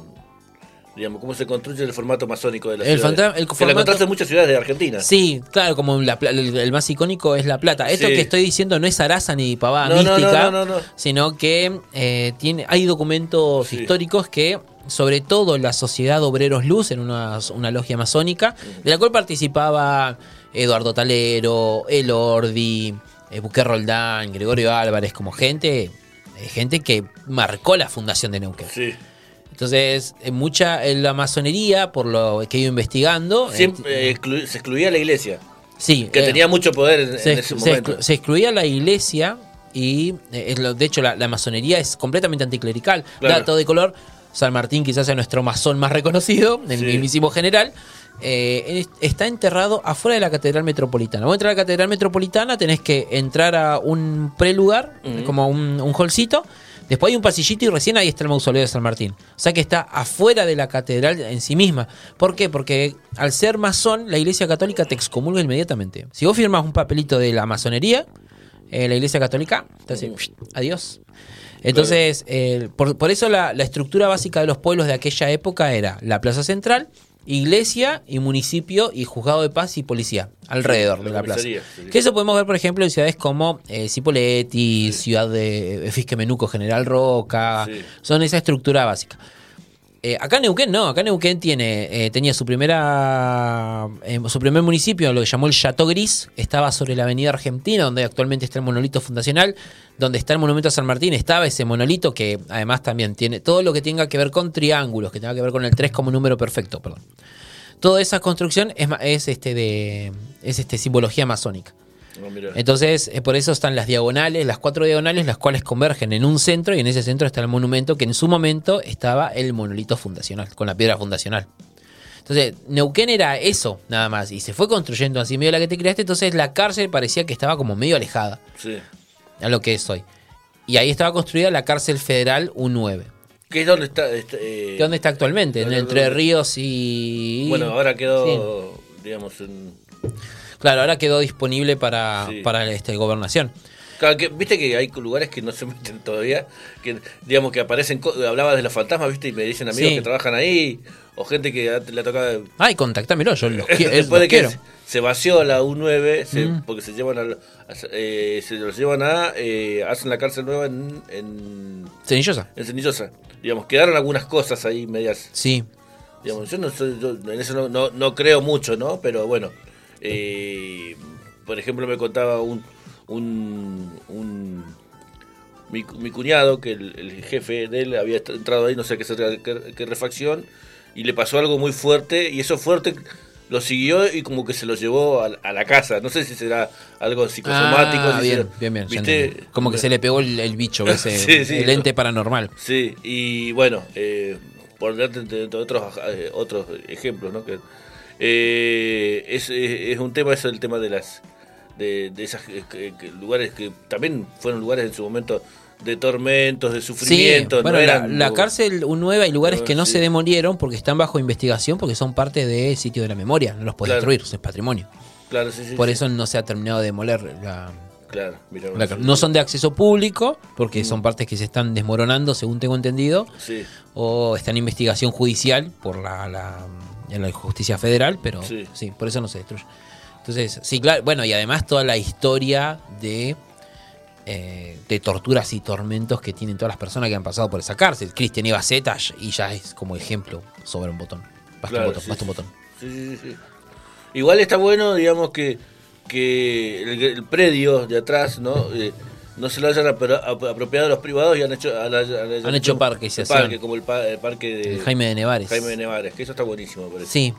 digamos, cómo se construye el formato masónico de la el ciudad. El formato... la encontraste en muchas ciudades de Argentina. Sí, claro, como el, más icónico es La Plata. Esto que estoy diciendo no es araza ni pavada mística, sino que eh, tiene, hay documentos históricos que sobre todo la Sociedad Obreros Luz, en una, una logia masónica, de la cual participaba Eduardo Talero, Elordi, eh, Buque Roldán, Gregorio Álvarez, como gente, eh, gente que marcó la fundación de Neuquén. Sí. Entonces, en mucha en la masonería, por lo que he ido investigando. Siempre, eh, se excluía la iglesia. Sí. Que tenía mucho poder en, ese momento. Se, excluía la iglesia y, de hecho, la, masonería es completamente anticlerical. Dato de color. San Martín quizás sea nuestro masón más reconocido, el mismísimo general, eh, está enterrado afuera de la Catedral Metropolitana. Vos entrar a la Catedral Metropolitana, tenés que entrar a un prelugar, como un, un holcito. Después hay un pasillito y recién ahí está el mausoleo de San Martín. O sea que está afuera de la catedral en sí misma. ¿Por qué? Porque al ser masón, la Iglesia Católica te excomulga inmediatamente. Si vos firmas un papelito de la masonería, eh, la Iglesia Católica te dice, adiós. Entonces, eh, por, eso la, la, estructura básica de los pueblos de aquella época era la plaza central, iglesia y municipio y juzgado de paz y policía alrededor de la plaza. Que eso podemos ver, por ejemplo, en ciudades como eh, Cipolletti, ciudad de Fisquemenuco, General Roca, son esa estructura básica. Eh, acá Neuquén no, acá Neuquén tiene, eh, tenía su primera eh, su primer municipio, lo que llamó el Chateau Gris, estaba sobre la avenida Argentina, donde actualmente está el monolito fundacional, donde está el monumento a San Martín, estaba ese monolito que además también tiene todo lo que tenga que ver con triángulos, que tenga que ver con el 3 como número perfecto, perdón. Toda esa construcción es, es este de es este simbología masónica. Entonces, eh, por eso están las diagonales, las cuatro diagonales, las cuales convergen en un centro y en ese centro está el monumento que en su momento estaba el monolito fundacional, con la piedra fundacional. Entonces, Neuquén era eso, nada más, y se fue construyendo así medio la que te creaste, entonces la cárcel parecía que estaba como medio alejada a lo que es hoy. Y ahí estaba construida la cárcel federal U9. ¿Qué es donde está? Este, eh, ¿Dónde está actualmente? Entre Ríos y... Bueno, ahora quedó, digamos, en... Claro, ahora quedó disponible para, para este, gobernación. Claro, que, viste que hay lugares que no se [laughs] meten todavía, que digamos que aparecen, hablabas de los fantasmas, viste, y me dicen amigos que trabajan ahí, o gente que le ha tocado... Ay, contáctamelo, yo los, quiero. [laughs] Después de que se vació la U9, mm. porque se llevan a, eh, se los llevan a, eh, hacen la cárcel nueva en... en Cenillosa. En Cenillosa. Digamos, quedaron algunas cosas ahí medias... Sí. Digamos, yo, no, en eso no, no, no creo mucho, ¿no? Pero bueno... Eh, por ejemplo, me contaba un, un, mi, cuñado que el, jefe de él había entrado ahí, no sé qué, qué, refacción, y le pasó algo muy fuerte, y eso fuerte lo siguió y como que se lo llevó a, la casa. No sé si será algo psicosomático. Ah, bien, bien, bien, Como que se le pegó el, bicho, [laughs] ese, el ente paranormal. Sí, y bueno, eh, por darte otros, eh, otros ejemplos, ¿no? Que, eh, es, es, un tema, eso el tema de las de, de esos lugares que también fueron lugares en su momento de tormentos, de sufrimientos. bueno, la, cárcel nueva hay lugares que no se demolieron porque están bajo investigación porque son parte del sitio de la memoria, no los puede destruir, es patrimonio. Claro, sí, Por eso no se ha terminado de demoler la, Claro, no son de acceso público, porque son partes que se están desmoronando, según tengo entendido, sí. o está en investigación judicial por la, la, en la justicia federal, pero sí. por eso no se destruye. Entonces, sí, claro, bueno, y además toda la historia de, eh, de torturas y tormentos que tienen todas las personas que han pasado por esa cárcel. Cristian iba y ya es como ejemplo sobre un botón. Basta un botón, basta un botón. Igual está bueno, digamos que que el, predio de atrás no eh, no se lo hayan apropiado a los privados y han hecho han hecho parques parque, como el, parque de Jaime de Nevares Jaime de Nevares que eso está buenísimo parece. sí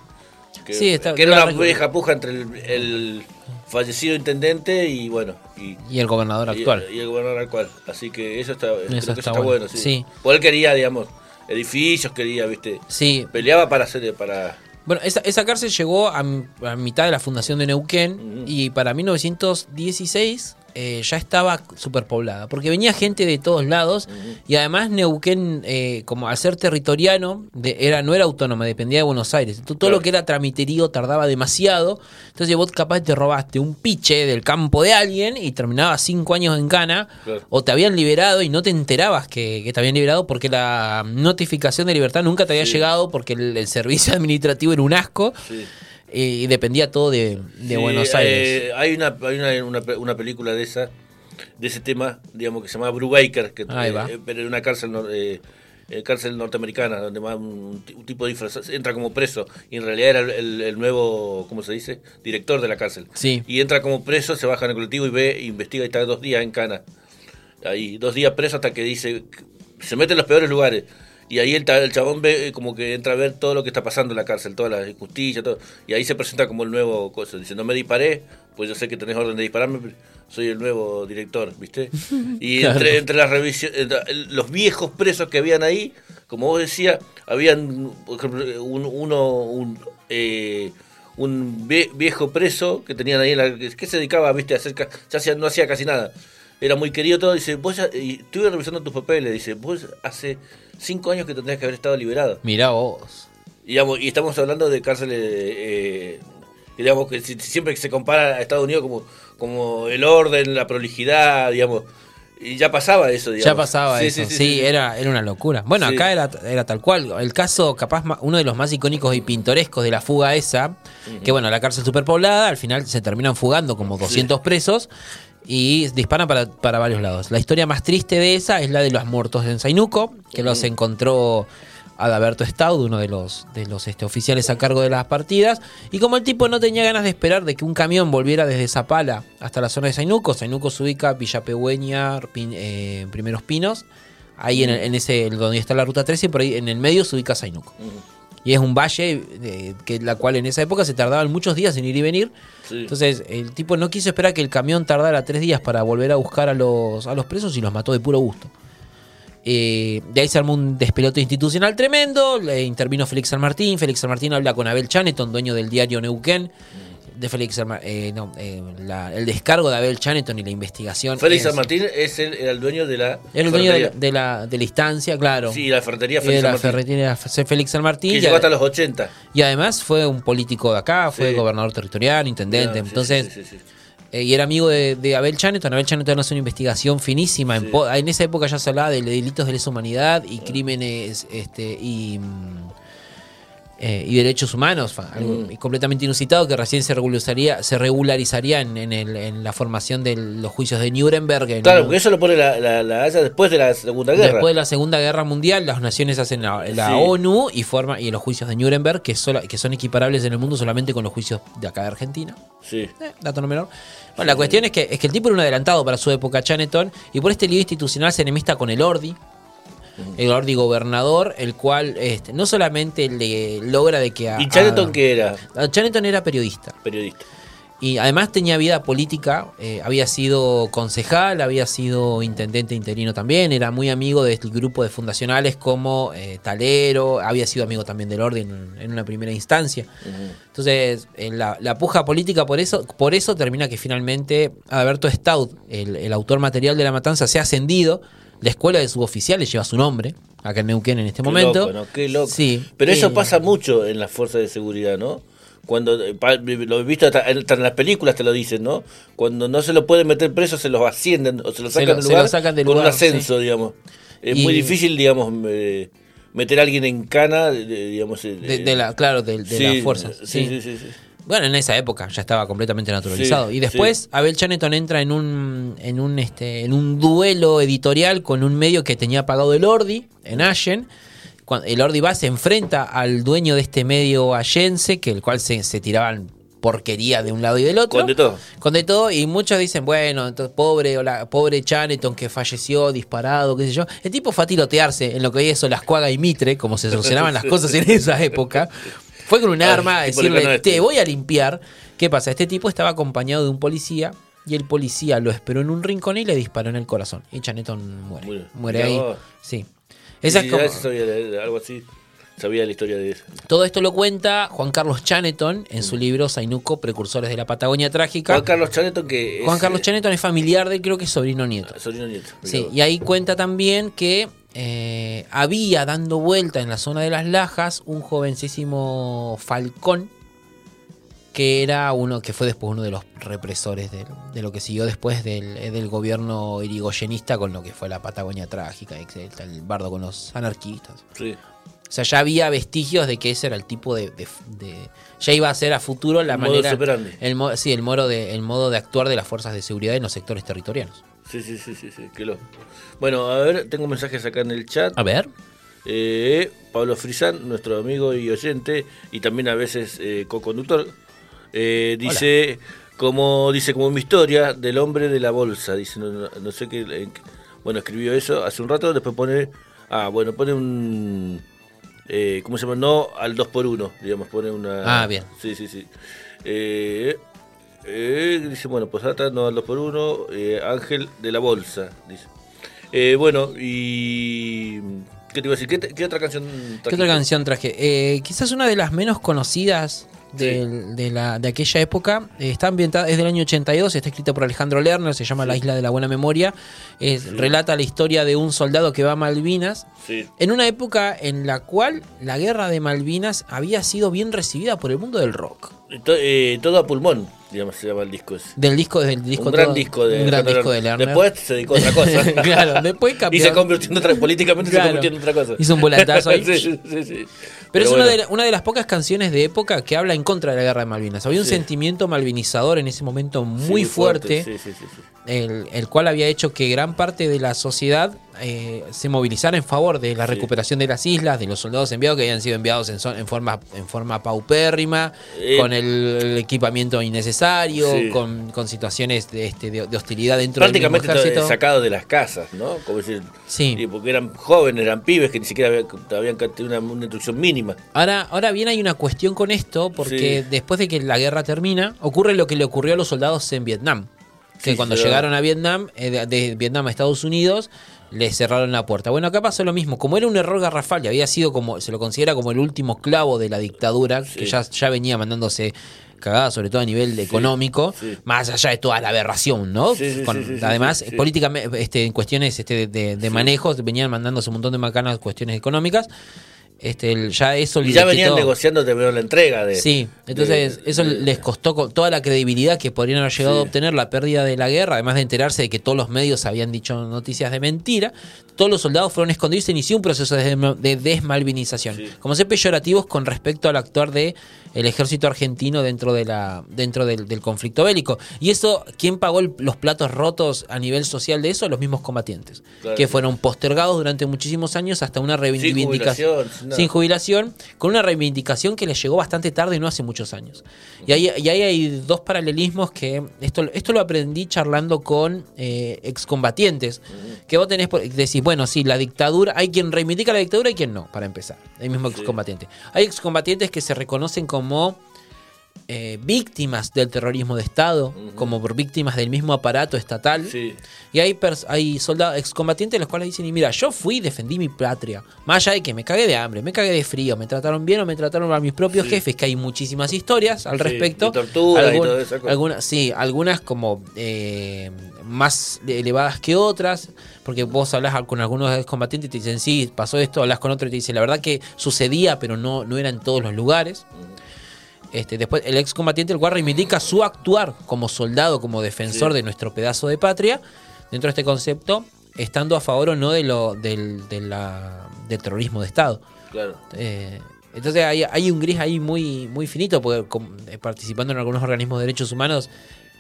que, sí, está, que era una vieja puja entre el, fallecido intendente y bueno y, el gobernador actual y, el gobernador actual así que eso está, está, bueno, sí. sí. Por él quería digamos edificios quería viste sí peleaba para hacer para bueno, esa, esa cárcel llegó a, a, mitad de la fundación de Neuquén y para 1916 eh, ya estaba superpoblada, porque venía gente de todos lados y además Neuquén, eh, como al ser territoriano, de, era, no era autónoma, dependía de Buenos Aires. todo lo que era tramiterío tardaba demasiado, entonces vos capaz te robaste un piche del campo de alguien y terminabas cinco años en cana, o te habían liberado y no te enterabas que, te habían liberado porque la notificación de libertad nunca te había llegado porque el, servicio [laughs] administrativo era un asco y dependía todo de, Buenos Aires. Eh, hay, una, hay una, una, película de esa de ese tema, digamos, que se llama Brubaker, que eh, pero en una cárcel eh, cárcel norteamericana, donde un, tipo de disfraz entra como preso, y en realidad era el, nuevo, ¿cómo se dice? Director de la cárcel. Sí. Y entra como preso, se baja en el colectivo y ve, investiga y está dos días en cana. Ahí, dos días preso hasta que dice, se mete en los peores lugares. Y ahí el, el, chabón ve eh, como que entra a ver todo lo que está pasando en la cárcel, toda la injusticia, todo. Y ahí se presenta como el nuevo cosa. Dice, no me disparé, pues yo sé que tenés orden de dispararme, soy el nuevo director, ¿viste? [laughs] Y entre, entre las revisiones, los viejos presos que habían ahí, como vos decías, habían, por ejemplo, un, uno, un, eh, un viejo preso que tenían ahí, en la, que se dedicaba, ¿viste? A hacer, ya no hacía casi nada. Era muy querido todo, dice, vos y estuve revisando tus papeles, dice, vos hace cinco años que tendrías que haber estado liberado. Mirá vos. Y, y estamos hablando de cárceles, eh, digamos, que siempre que se compara a Estados Unidos como, como el orden, la prolijidad, digamos, y ya pasaba eso, digamos. Ya pasaba eso, sí, era, era una locura. Bueno, acá era, era, tal cual. El caso, capaz, uno de los más icónicos y pintorescos de la fuga esa, que bueno, la cárcel superpoblada, al final se terminan fugando como 200 presos y disparan para, para, varios lados. La historia más triste de esa es la de los muertos en Zainuco, que los encontró Adalberto Staud, uno de los, de los este, oficiales a cargo de las partidas. Y como el tipo no tenía ganas de esperar de que un camión volviera desde Zapala hasta la zona de Zainuco, Zainuco se ubica Villa Pegüeña, eh, Primeros Pinos, ahí en, en, ese donde está la ruta 13, por ahí en el medio se ubica Zainuco. Y es un valle eh, que la cual en esa época se tardaban muchos días en ir y venir. Entonces el tipo no quiso esperar que el camión tardara tres días para volver a buscar a los, a los presos y los mató de puro gusto. Eh, de ahí se armó un despelote institucional tremendo. Le intervino Félix San Martín. Félix San Martín habla con Abel Chaneton, dueño del diario Neuquén de Félix eh, no, eh, el descargo de Abel Chaneton y la investigación. Félix San Martín es el, dueño de la. El dueño de la, de la, instancia, claro. Sí, la ferretería Félix San Martín. Ferretería Félix San Martín. Que llegó hasta los 80. Y además fue un político de acá, fue gobernador territorial, intendente. entonces. Eh, y era amigo de, de, Abel Chaneton. Abel Chaneton hace una investigación finísima. En, en, esa época ya se hablaba de delitos de lesa humanidad y crímenes este, y. Mm, eh, y derechos humanos, algo mm. completamente inusitado que recién se regularizaría, se regularizaría en, en, la formación de los juicios de Nuremberg. Claro, porque eso lo pone la, la, después de la Segunda Guerra. Después de la Segunda Guerra Mundial, las naciones hacen la, ONU y forma y los juicios de Nuremberg, que, que son equiparables en el mundo solamente con los juicios de acá de Argentina. Sí. Eh, dato no menor. Bueno, la cuestión es que, es que el tipo era un adelantado para su época, Chaneton, y por este lío institucional se enemista con el Ordi, el Ordi gobernador, el cual este, no solamente le logra de que... ¿Y Chaneton qué era? Chaneton era periodista. Periodista. Y además tenía vida política, eh, había sido concejal, había sido intendente interino también, era muy amigo del grupo de fundacionales como eh, Talero, había sido amigo también del orden en, una primera instancia. Entonces, la, la, puja política por eso, por eso termina que finalmente Alberto Staud, el, el autor material de la matanza, se ha ascendido La escuela de suboficiales lleva su nombre, acá en Neuquén en este momento. Loco, ¿no? Qué loco. Sí, Pero eso eh, pasa mucho en las fuerzas de seguridad, ¿no? Cuando eh, lo he visto hasta, en las películas te lo dicen, ¿no? Cuando no se lo pueden meter preso se los ascienden o se los sacan, del lugar, con un ascenso, digamos. Es muy difícil, digamos, eh, meter a alguien en cana, digamos. De, la, claro, de, las fuerzas. Sí, sí, sí. Bueno, en esa época ya estaba completamente naturalizado. y después Abel Chaneton entra en un, en un este, en un duelo editorial con un medio que tenía pagado el Ordi en Allen. Cuando el Ordi va, se enfrenta al dueño de este medio allense, que el cual se, se tiraban porquería de un lado y del otro. Con de todo. Con de todo. Y muchos dicen, bueno, entonces pobre, o la, pobre Chaneton que falleció disparado, qué sé yo. El tipo fue a tirotearse en lo que hoy es Olascuaga y Mitre, como se solucionaban las [laughs] cosas en esa época. Fue con un arma a decirle, te voy a limpiar. ¿Qué pasa? Este tipo estaba acompañado de un policía y el policía lo esperó en un rincón y le disparó en el corazón. Y Chaneton muere. Muere, ahí. Sí. Esa es como... algo así. Sabía la historia de eso. Todo esto lo cuenta Juan Carlos Chaneton en su mm. libro Zainuco, Precursores de la Patagonia Trágica. Juan Carlos Chaneton que Juan Carlos Chaneton es familiar de creo que es sobrino nieto. Sobrino nieto. Sí, y ahí cuenta también que eh, había dando vuelta en la zona de las Lajas un jovencísimo Falcón, que era uno que fue después uno de los represores de, lo que siguió después del, del, gobierno irigoyenista con lo que fue la Patagonia trágica, el bardo con los anarquistas. Sí. O sea, ya había vestigios de que ese era el tipo de. ya iba a ser a futuro la manera. El, sí, el, modo de, el modo de actuar de las fuerzas de seguridad en los sectores territoriales. Sí, sí, sí, sí, sí, qué loco. Bueno, a ver, tengo mensajes acá en el chat. A ver. Eh, Pablo Frisán, nuestro amigo y oyente, y también a veces eh, co-conductor, eh, dice, como dice como mi historia del hombre de la bolsa. Dice, no, sé qué. bueno, escribió eso hace un rato, después pone. Ah, bueno, pone un. ¿Cómo se llama? No al 2x1, digamos, pone una. Ah, bien. Sí, sí, sí. Eh, eh, dice, bueno, pues trata no 2 por 1 eh, Ángel de la Bolsa, dice. Eh, bueno, y... ¿Qué te iba a decir? ¿Qué, otra canción traje? ¿Qué otra canción traje? Eh, quizás una de las menos conocidas de, la, de aquella época. está ambientada, es del año 82, está escrita por Alejandro Lerner, se llama La Isla de la Buena Memoria. Relata la historia de un soldado que va a Malvinas. En una época en la cual la guerra de Malvinas había sido bien recibida por el mundo del rock. todo a pulmón digamos, se llama el disco ese. Del disco, del disco. Un gran disco de, un gran disco de Lerner. Después se dedicó a otra cosa. [laughs] claro, después cambió. [laughs] Y se convirtió en otra, políticamente se convirtió en otra cosa. Hizo un volantazo ahí. [laughs] sí, sí, sí. Pero, es una, de, una de las pocas canciones de época que habla en contra de la guerra de Malvinas. Había un sentimiento malvinizador en ese momento muy fuerte, el, el, cual había hecho que gran parte de la sociedad eh, se movilizara en favor de la recuperación de las islas, de los soldados enviados que habían sido enviados en, en forma, en forma paupérrima, eh, con el, equipamiento innecesario, con, con, situaciones de, este, de, hostilidad dentro del ejército. sacado de las casas, ¿no? Como decir, sí. Porque eran jóvenes, eran pibes que ni siquiera habían, tenido una, instrucción mínima. Ahora, ahora bien hay una cuestión con esto, porque después de que la guerra termina, ocurre lo que le ocurrió a los soldados en Vietnam. Que cuando llegaron a Vietnam, eh, de Vietnam a Estados Unidos, le cerraron la puerta. Bueno, acá pasó lo mismo. Como era un error garrafal y había sido como, se lo considera como el último clavo de la dictadura, que ya, ya venía mandándose cagadas, sobre todo a nivel económico, más allá de toda la aberración, ¿no? además, políticamente, este, en cuestiones este, de, de manejos, venían mandándose un montón de macanas cuestiones económicas. Este, ya eso y ya venían negociando la entrega de. Sí, entonces eso les costó toda la credibilidad que podrían haber llegado a obtener la pérdida de la guerra, además de enterarse de que todos los medios habían dicho noticias de mentira. Todos los soldados fueron escondidos y se inició un proceso de, desmalvinización. Como ser peyorativos con respecto al actuar de el ejército argentino dentro de la dentro del, conflicto bélico. Y eso, ¿quién pagó los platos rotos a nivel social de eso? Los mismos combatientes, que fueron postergados durante muchísimos años hasta una reivindicación sin jubilación, con una reivindicación que les llegó bastante tarde y no hace muchos años. Y ahí, y ahí hay dos paralelismos que esto, esto lo aprendí charlando con eh, excombatientes, que vos tenés, decís, bueno, sí, la dictadura, hay quien reivindica la dictadura y quien no, para empezar, el mismo excombatiente. Hay excombatientes que se reconocen como eh, víctimas del terrorismo de Estado, como por víctimas del mismo aparato estatal. Y hay, hay soldados excombatientes los cuales dicen, y mira, yo fui y defendí mi patria. Más allá de que me cagué de hambre, me cagué de frío, me trataron bien o me trataron a mis propios jefes, que hay muchísimas historias al respecto. tortura y todo eso. Algunas, sí, algunas como eh, más elevadas que otras, porque vos hablas con algunos excombatientes y te dicen, sí, pasó esto, hablas con otro y te dicen, la verdad que sucedía, pero no, no era en todos los lugares. Este, después, el excombatiente, el cual reivindica su actuar como soldado, como defensor de nuestro pedazo de patria, dentro de este concepto, estando a favor o no de lo, del, del terrorismo de Estado. Claro. Eh, entonces hay, un gris ahí muy, muy finito, porque eh, participando en algunos organismos de derechos humanos,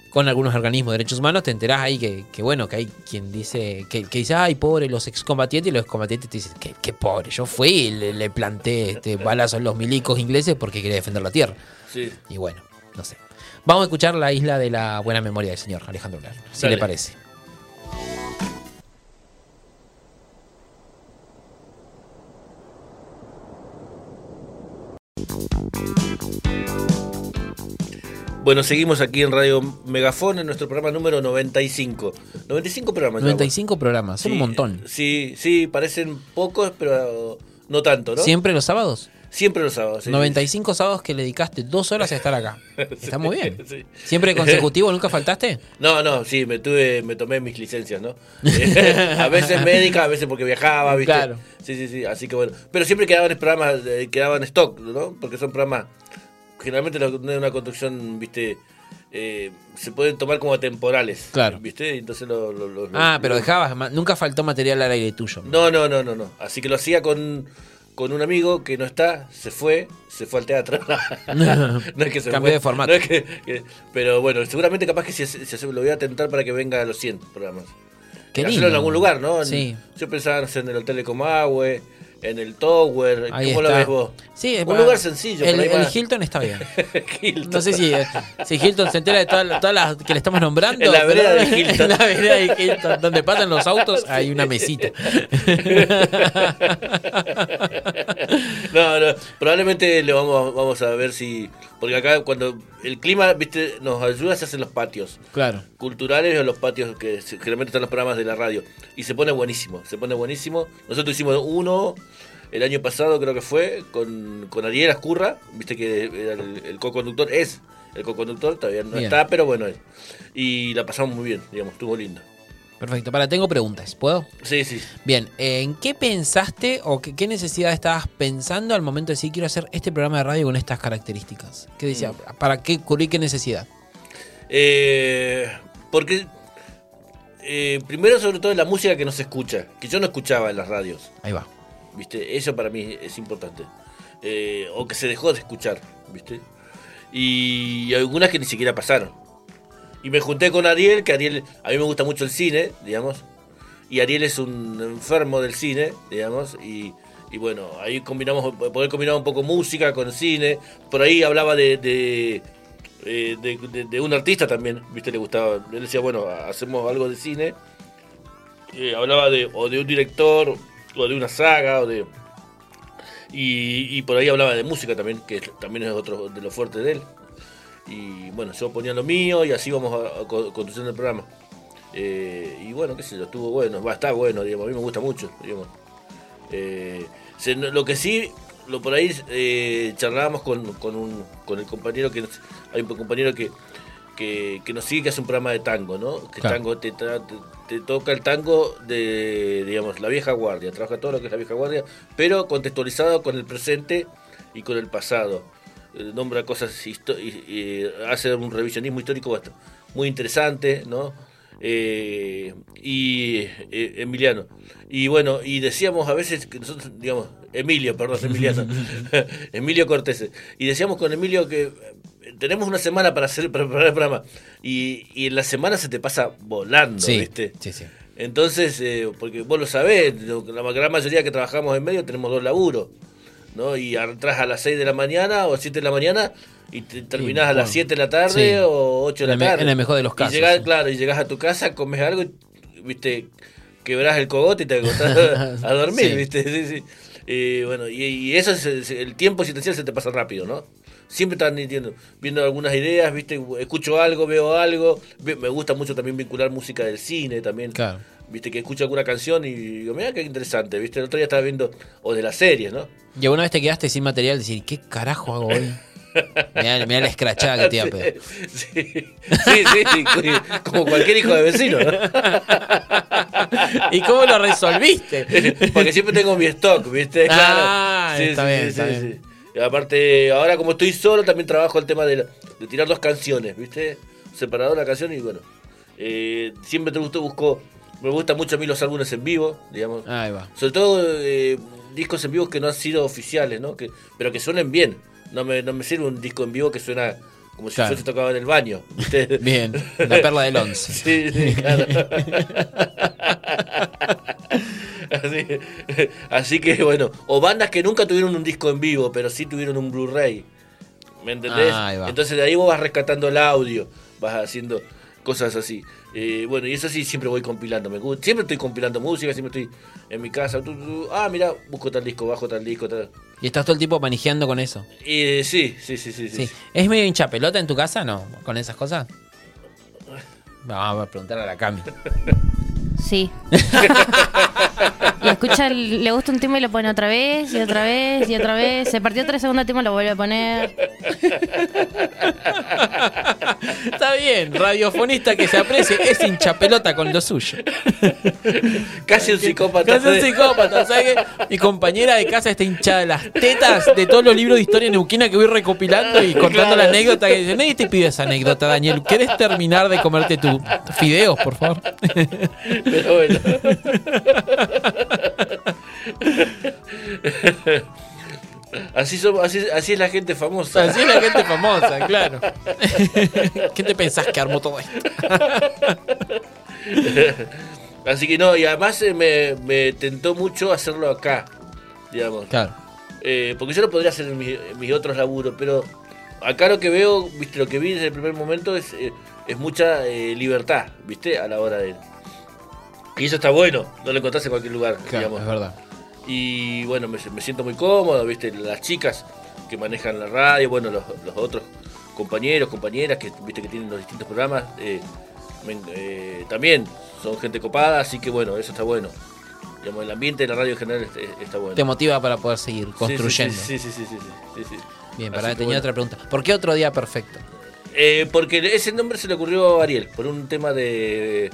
con algunos organismos de derechos humanos, te enterás ahí que, bueno, que hay quien dice, que, dice, ay, pobre los excombatientes, y los excombatientes te dicen, que, pobre, yo fui y le, planté este balazo a los milicos ingleses porque quería defender la tierra. Y bueno, no sé. Vamos a escuchar la isla de la buena memoria del señor Alejandro Lerner, si le parece. Bueno, seguimos aquí en Radio Megafón en nuestro programa número 95. 95 programas. 95 programas, un montón. Sí, sí, parecen pocos, pero no tanto, ¿no? ¿Siempre los sábados? Siempre los sábados. 95 sábados que le dedicaste dos horas a estar acá. [laughs] Está muy bien. ¿Siempre consecutivo? ¿Nunca faltaste? No, no, sí, me tuve, me tomé mis licencias, ¿no? [laughs] a veces médica, a veces porque viajaba, ¿viste? Claro. Sí, sí, sí, así que bueno. Pero siempre quedaban programas, eh, quedaban stock, ¿no? Porque son programas, generalmente de una construcción, ¿viste? Eh, se pueden tomar como temporales. Claro. ¿Viste? Entonces lo, Ah, pero dejabas, nunca faltó material al aire tuyo. No, no, no, no, no. Así que lo hacía con con un amigo que no está, se fue, se fue al teatro. [laughs] no, es que se Cambió de formato. pero bueno, seguramente capaz que si, lo voy a tentar para que venga a los 100 programas. Qué lindo. en algún lugar, ¿no? Sí. Yo pensaba en el Hotel de Comahue, en el Tower. ¿Cómo lo ves vos? Sí, un lugar sencillo. El, el Hilton está bien. [laughs] No sé si, si Hilton se entera de todas, las que le estamos nombrando. En la vereda de Hilton. [laughs] En la vereda de Hilton, donde pasan los autos, hay una mesita. [laughs] no, no, probablemente le vamos, vamos a ver si. Porque acá, cuando el clima viste nos ayuda, se hacen los patios. Claro. Culturales o los patios que generalmente están los programas de la radio. Y se pone buenísimo, se pone buenísimo. Nosotros hicimos uno el año pasado creo que fue con, con Ariel Ascurra, viste que era el, co-conductor, es el co-conductor, todavía no está, pero bueno es. Y la pasamos muy bien, digamos, estuvo lindo. Perfecto, para, tengo preguntas, ¿puedo? Sí, sí. Bien, ¿en qué pensaste o qué, necesidad estabas pensando al momento de decir quiero hacer este programa de radio con estas características? ¿Qué decía? Mm. ¿Para qué cubrir qué necesidad? Eh, porque eh, primero sobre todo la música que no se escucha, que yo no escuchaba en las radios. Ahí va. ¿viste? Eso para mí es importante. Eh, o que se dejó de escuchar, ¿viste? Y algunas que ni siquiera pasaron. Y me junté con Ariel, que Ariel, a mí me gusta mucho el cine, digamos, y Ariel es un enfermo del cine, digamos, y, bueno, ahí combinamos, poder combinar un poco música con cine, por ahí hablaba de, de, eh, un artista también, ¿viste? Le gustaba, él decía, bueno, hacemos algo de cine, eh, hablaba de, o de un director, o de una saga, o de... Y, por ahí hablaba de música también, que también es otro de lo fuerte de él. Y bueno, yo ponía lo mío y así vamos a, conduciendo el programa. Eh, y bueno, qué sé yo, estuvo bueno, va a estar bueno, digamos, a mí me gusta mucho, digamos. Eh, lo que sí, lo por ahí eh, charlábamos con, con, un, con el compañero que hay un compañero que que, nos sigue que hace un programa de tango, ¿no? Que tango te, te, toca el tango de, digamos, la vieja guardia, trabaja todo lo que es la vieja guardia, pero contextualizado con el presente y con el pasado. Eh, nombra cosas, y, hace un revisionismo histórico muy interesante, ¿no? Eh, y eh, Emiliano. Y bueno, y decíamos a veces que nosotros, digamos, Emilio, perdón, Emiliano, [laughs] [laughs] Emilio Cortés. Y decíamos con Emilio que tenemos una semana para hacer preparar el programa y, y en la semana se te pasa volando, ¿viste? Sí, sí. Entonces, eh, porque vos lo sabés, la gran mayoría que trabajamos en medio tenemos dos laburos, ¿no? Y entras a las 6 de la mañana o 7 de la mañana y te terminás a las 7 de la tarde o 8 de la tarde. En el mejor de los casos. Y llegás, claro, y llegás a tu casa, comes algo y, viste, quebrás el cogote y te acostás [laughs] a dormir, ¿viste? Sí, sí. Eh, bueno, y, eso es el, tiempo existencial se te pasa rápido, ¿no? Siempre estás viendo, viendo algunas ideas, viste, escucho algo, veo algo, me gusta mucho también vincular música del cine también. Claro. Viste, que escucho alguna canción y digo, mira qué interesante, viste, el otro día estaba viendo, o de las series, ¿no? Y alguna vez te quedaste sin material, decir, ¿qué carajo hago hoy? Mirá, la escrachada que te iba a [laughs] Sí, sí, sí, como cualquier hijo de vecino. ¿no? [laughs] ¿Y cómo lo resolviste? [laughs] Porque siempre tengo mi stock, ¿viste? Ah, claro. está bien, está bien. Y aparte, ahora como estoy solo, también trabajo el tema de, tirar dos canciones, ¿viste? Separado la canción y bueno. Eh, siempre te gustó, busco. Me gustan mucho a mí los álbumes en vivo, digamos. Ahí va. Sobre todo eh, discos en vivo que no han sido oficiales, ¿no? Que, pero que suenen bien. No me, no me sirve un disco en vivo que suena como si claro. fuese tocado en el baño. [laughs] Bien, la perla del once. [laughs] sí, sí, claro. [laughs] así, que bueno, o bandas que nunca tuvieron un disco en vivo, pero sí tuvieron un Blu-ray. ¿Me entendés? Ah, Entonces de ahí vos vas rescatando el audio, vas haciendo cosas así. Eh, bueno, y eso sí siempre voy compilando. Me siempre estoy compilando música, siempre estoy en mi casa. ah, mira, busco tal disco, bajo tal disco. Tal. ¿Y estás todo el tiempo manejando con eso? sí, sí, sí, sí, sí, ¿Es medio hincha pelota en tu casa, no? ¿Con esas cosas? [laughs] Vamos a preguntar a la Cami. Sí. [laughs] y escucha, le gusta un tema y lo pone otra vez, y otra vez, y otra vez. Se partió tres segundos tema y lo vuelve a poner. Está bien, radiofonista que se aprecie, es hincha pelota con lo suyo. Casi un psicópata. Casi un psicópata. ¿sabes Mi compañera de casa está hinchada de las tetas de todos los libros de historia neuquina que voy recopilando y contando la anécdota. Que dice, nadie te pide esa anécdota, Daniel. ¿Quieres terminar de comerte tus fideos, por favor? Pero bueno. Así, así, así, es la gente famosa. Así es la gente famosa, claro. [laughs] ¿Qué te pensás que armó todo esto? [laughs] así que no, y además eh, me, me, tentó mucho hacerlo acá, digamos. Claro. Eh, porque yo lo podría hacer en mis, otros laburos, pero acá lo que veo, viste, lo que vi desde el primer momento es, eh, es mucha libertad, viste, a la hora de... Y eso está bueno, no lo encontrás en cualquier lugar, digamos. Es verdad. Y bueno, me, siento muy cómodo, ¿viste? Las chicas que manejan la radio, bueno, los, otros compañeros, compañeras que, ¿viste? que tienen los distintos programas, eh, eh, también son gente copada, así que bueno, eso está bueno. Digamos, el ambiente de la radio en general está, bueno. Te motiva para poder seguir construyendo. Sí, sí, sí, sí. sí, sí, Bien, para tenía otra pregunta. ¿Por qué otro día perfecto? Eh, porque ese nombre se le ocurrió a Ariel, por un tema de,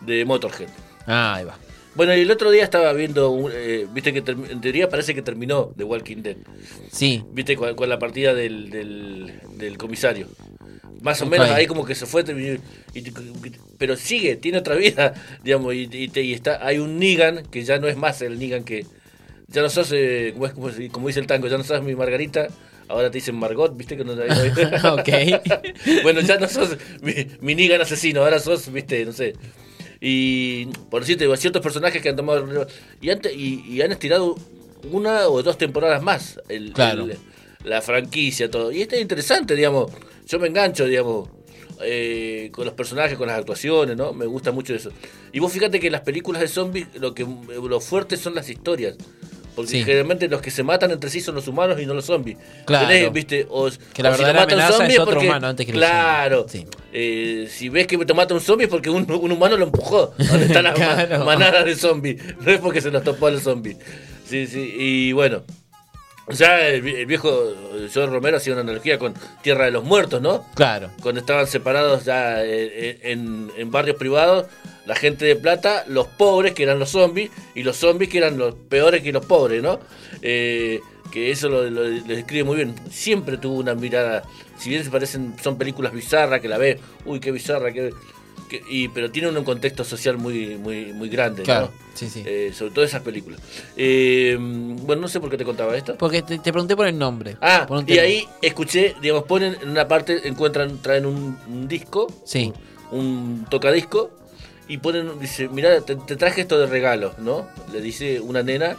de Motorhead. Ah, ahí va. Bueno, y el otro día estaba viendo, eh, viste que en teoría parece que terminó The Walking Dead. Sí. Viste con, la partida del, del, comisario. Más o menos ahí como que se fue, pero sigue, tiene otra vida, [laughs] digamos, y, está, hay un Negan que ya no es más el Negan que, ya no sos, eh, como, es, como, dice el tango, ya no sos mi Margarita, ahora te dicen Margot, viste que no [laughs] Ok. [laughs] bueno, ya no sos mi, mi Negan asesino, ahora sos, viste, no sé, y por decirte, ciertos personajes que han tomado y han, y, han estirado una o dos temporadas más el, la franquicia, todo. Y esto es interesante, digamos. Yo me engancho, digamos, eh, con los personajes, con las actuaciones, ¿no? Me gusta mucho eso. Y vos fíjate que las películas de zombies, lo que lo fuerte son las historias. Porque generalmente los que se matan entre sí son los humanos y no los zombies. Claro. ¿viste? O, que la verdad amenaza es otro humano antes que Claro. Eh, si ves que te mata un zombie es porque un, humano lo empujó. Donde está la [laughs] manada de zombies. [laughs] No es porque se los topó al zombie. Sí, sí. Y bueno. Ya el, viejo Joe Romero hacía una analogía con Tierra de los Muertos, ¿no? Claro. Cuando estaban separados ya eh, eh, en, en barrios privados la gente de plata, los pobres, que eran los zombies, y los zombies, que eran los peores que los pobres, ¿no? Eh, que eso lo, describe muy bien. Siempre tuvo una mirada, si bien se parecen, son películas bizarras, que la ves, uy, qué bizarra, que, y, pero tiene un contexto social muy, muy, muy grande, claro, Sí, sí. Eh, sobre todo esas películas. Eh, bueno, no sé por qué te contaba esto. Porque te, pregunté por el nombre. Ah, y ahí escuché, digamos, ponen en una parte, encuentran, traen un, disco, sí. un, un tocadisco, y ponen, dice, mira, te, traje esto de regalo, ¿no? Le dice una nena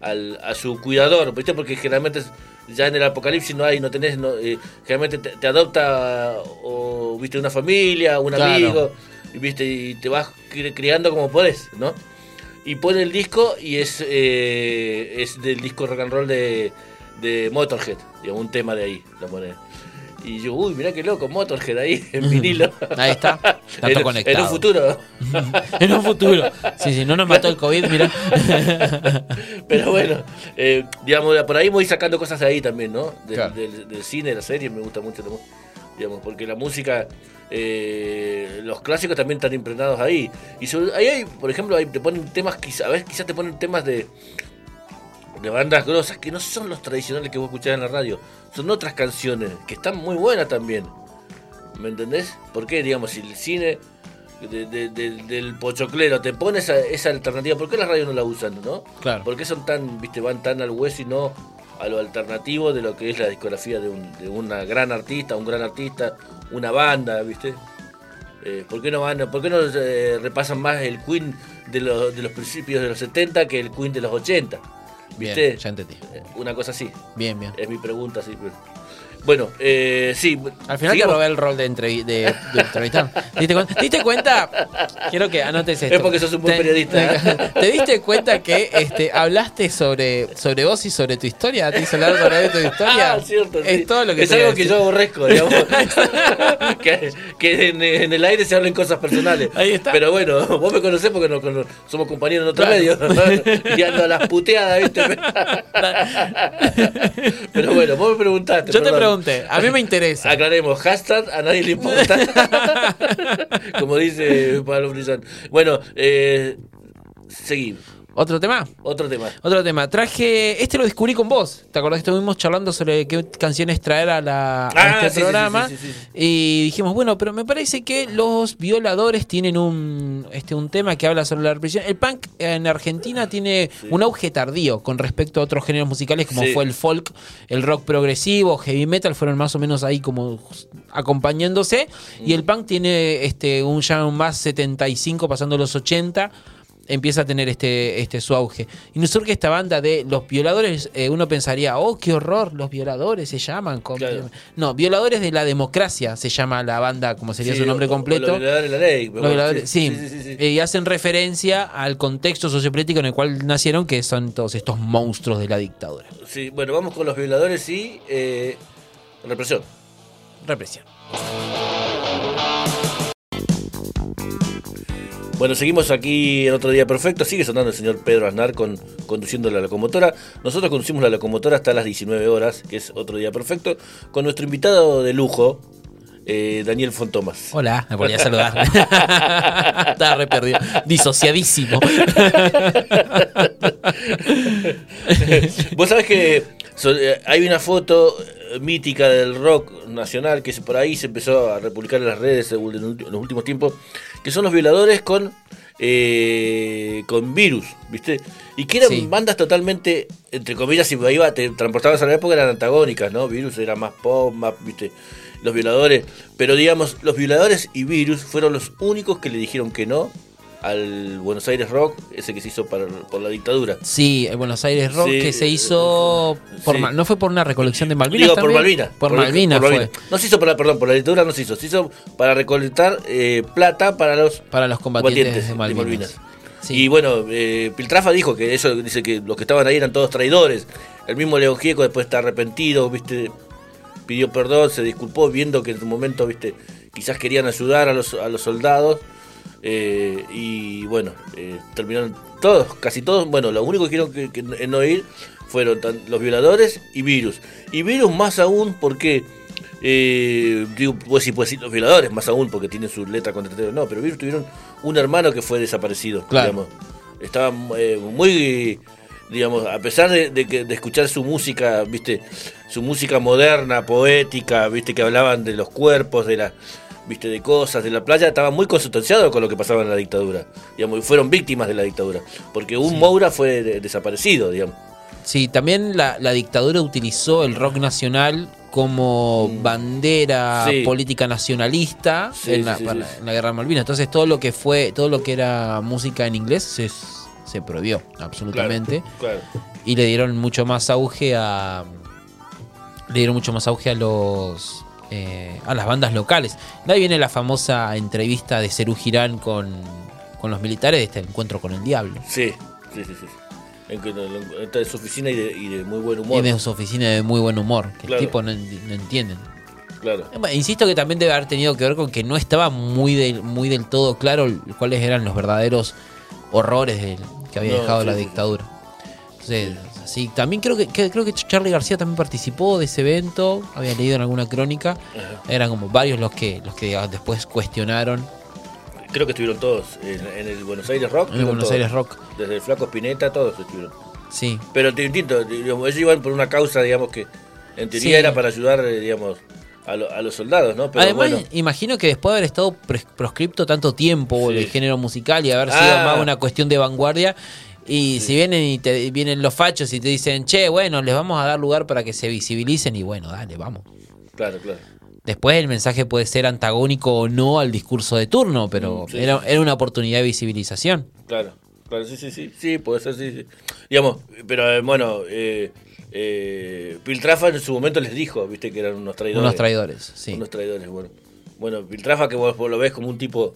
al, a su cuidador, ¿viste? Porque generalmente ya en el apocalipsis no hay, no tenés, no, eh, generalmente te, adopta o, viste, una familia, un amigo, y, viste, y te vas criando como podés, ¿no? y pone el disco y es, eh, es del disco rock and roll de, de Motorhead, digamos, un tema de ahí, lo pone. Y yo, uy, mirá qué loco, Motorhead ahí en vinilo. Ahí está, [laughs] está todo en, conectado. en un futuro. [laughs] en un futuro. Sí, sí, no nos mató el COVID, mira. [laughs] Pero bueno, eh, digamos, por ahí voy sacando cosas de ahí también, ¿no? Del, Claro. del- del cine, de la serie, me gusta mucho. también, Digamos, porque la música, eh, los clásicos también están impregnados ahí. Y sobre- ahí hay, por ejemplo, ahí te ponen temas, quizá- a veces quizás te ponen temas de, de bandas grosas que no son los tradicionales que vos escuchás en la radio. Son otras canciones que están muy buenas también. ¿Me entendés? ¿Por qué, digamos, si el cine de- de- de- del pochoclero te pone esa, esa alternativa, ¿por qué las radios no la usan, no? Claro. ¿Por qué son tan, viste, van tan al hueso y no a lo alternativo de lo que es la discografía de, un, de una gran artista, un gran artista, una banda, viste? Eh, ¿Por qué no van, por qué no eh, repasan más el Queen de los, de los principios de los 70 que el Queen de los 80? Bien, ¿Viste? ya entendí. Eh, Una cosa así. Bien, bien. Es mi pregunta, sí. Bueno, eh, sí. Al final te sigamos. robé el rol de, entrevi- de, de entrevistar. ¿Te diste cuenta? ¿Te diste cuenta? Quiero que anotes esto. Es porque sos un buen Te- periodista. [laughs] ¿Te diste cuenta que este, hablaste sobre, sobre vos y sobre tu historia? ¿Te hizo hablar sobre tu historia? Ah, cierto, Es sí. todo lo que es te algo que yo aborrezco, digamos. [laughs] que que en, en el aire se hablen cosas personales. Ahí está. Pero bueno, vos me conocés porque cono- somos compañeros en otro Claro. medio. y ando a las puteadas, ¿viste? [laughs] Pero bueno, vos me preguntaste. Yo te perdón. A mí me interesa. Aclaremos, hashtag a nadie le importa. [laughs] Como dice Pablo Brillán. Bueno, eh, seguimos. ¿Otro tema? Otro tema. Otro tema. Traje. Este lo descubrí con vos. ¿Te acordás que estuvimos charlando sobre qué canciones traer a, la, a Ah, este sí, programa? sí, sí, sí, sí. Y dijimos, bueno, pero me parece que los violadores tienen un, este, un tema que habla sobre la represión. El punk en Argentina tiene un auge tardío con respecto a otros géneros musicales como fue el folk, el rock progresivo, heavy metal, fueron más o menos ahí como acompañándose. Y el punk tiene este, un ya más 75 pasando los 80 empieza a tener este, este su auge. Y nos surge esta banda de los violadores, eh, uno pensaría, oh, qué horror, los violadores se llaman. Claro. No, violadores de la democracia se llama la banda, como sería Sí, su nombre o- o completo. Los violadores de la ley. Los violadores- sí, sí, sí, sí. Eh, y hacen referencia al contexto sociopolítico en el cual nacieron, que son todos estos monstruos de la dictadura. Sí, bueno, vamos con los violadores y eh, represión. Represión. Bueno, seguimos aquí en otro día perfecto. Sigue sonando el señor Pedro Aznar con, conduciendo la locomotora. Nosotros conducimos la locomotora hasta las 19 horas, que es otro día perfecto, con nuestro invitado de lujo, eh, Daniel Fontomas. Hola, me volví a saludar. [laughs] Estaba re perdido. Disociadísimo. [laughs] Vos sabés que so- eh, hay una foto eh, mítica del rock nacional que se- por ahí se empezó a republicar en las redes en los ulti- en los últimos tiempos, que son los violadores con eh, con virus, ¿viste? Y que eran Sí. bandas totalmente, entre comillas, si iba, te transportabas a la época, eran antagónicas, ¿no? Virus era más pop, más, ¿viste? Los violadores, pero digamos, los violadores y Virus fueron los únicos que le dijeron que no al Buenos Aires Rock, ese que se hizo para- por la dictadura. Sí, el Buenos Aires Rock Sí, que se hizo por sí. Ma- no fue por una recolección de Malvinas Digo, por? Malvinas. Por, por. No se hizo por la, perdón, por la dictadura no se hizo. Se hizo para recolectar eh, plata para los Para los combatientes, de Malvinas. Sí. Y bueno, eh, Piltrafa dijo que eso dice que los que estaban ahí eran todos traidores. El mismo León Gieco después está arrepentido, viste, pidió perdón, se disculpó, viendo que en su momento, viste, quizás querían ayudar a los, a los soldados. Eh, y bueno, eh, terminaron todos, casi todos, bueno, los únicos que dijeron que, que en no ir fueron tan- los violadores y Virus. Y Virus más aún porque, eh, digo, pues sí, pues sí, los violadores más aún porque tienen su letra contra no, pero Virus tuvieron un hermano que fue desaparecido, Claro. digamos. Estaba eh, muy, digamos, a pesar de, de que- de escuchar su música, viste, su música moderna, poética, viste, que hablaban de los cuerpos, de la viste, de cosas, de la playa, estaba muy consustanciado con lo que pasaba en la dictadura, digamos, y fueron víctimas de la dictadura, porque un Moura fue de- desaparecido, digamos. Sí, también la, la dictadura utilizó el rock nacional como bandera Mm. Sí. política nacionalista Sí, en, la, sí, en guerra de Malvinas. Entonces todo lo que fue, todo lo que era música en inglés se, se prohibió absolutamente. Claro. Y le dieron mucho más auge a. Le dieron mucho más auge a los. Eh, a las bandas locales. De ahí viene la famosa entrevista de Cerú Girán con, con los militares de este encuentro con el diablo. Sí, sí, sí, sí. Está de su oficina y de, muy buen humor. Y de su oficina de muy buen humor, que el tipo no, no entienden. Claro. Insisto que también debe haber tenido que ver con que no estaba muy, del muy del todo claro cuáles eran los verdaderos horrores que había dejado la dictadura. Entonces, sí, también creo que, creo que Charlie García también participó de ese evento, había leído en alguna crónica. Eran como varios los que los que después cuestionaron. Creo que estuvieron todos en, el Buenos Aires Rock. En el Buenos Aires Rock. Desde el Flaco Spinetta, todos estuvieron. Sí. Pero distinto, ellos iban por una causa, digamos, que en teoría era para ayudar, eh, digamos, a, los soldados, ¿no? Además, imagino que después de haber estado proscripto tanto tiempo el género musical y haber sido ah. más una cuestión de vanguardia, y si vienen y te vienen los fachos y te dicen, che, bueno, les vamos a dar lugar para que se visibilicen, y bueno, dale, vamos. Claro, claro. Después el mensaje puede ser antagónico o no al discurso de turno, pero mm, era, era, una oportunidad de visibilización. Claro, claro, sí, sí, sí, sí, puede ser, sí, sí. Digamos, pero eh, bueno, eh, eh, Piltrafa en su momento les dijo, viste, que eran unos traidores. Unos traidores, sí. Unos traidores, bueno. Bueno, Piltrafa que vos, lo ves como un tipo,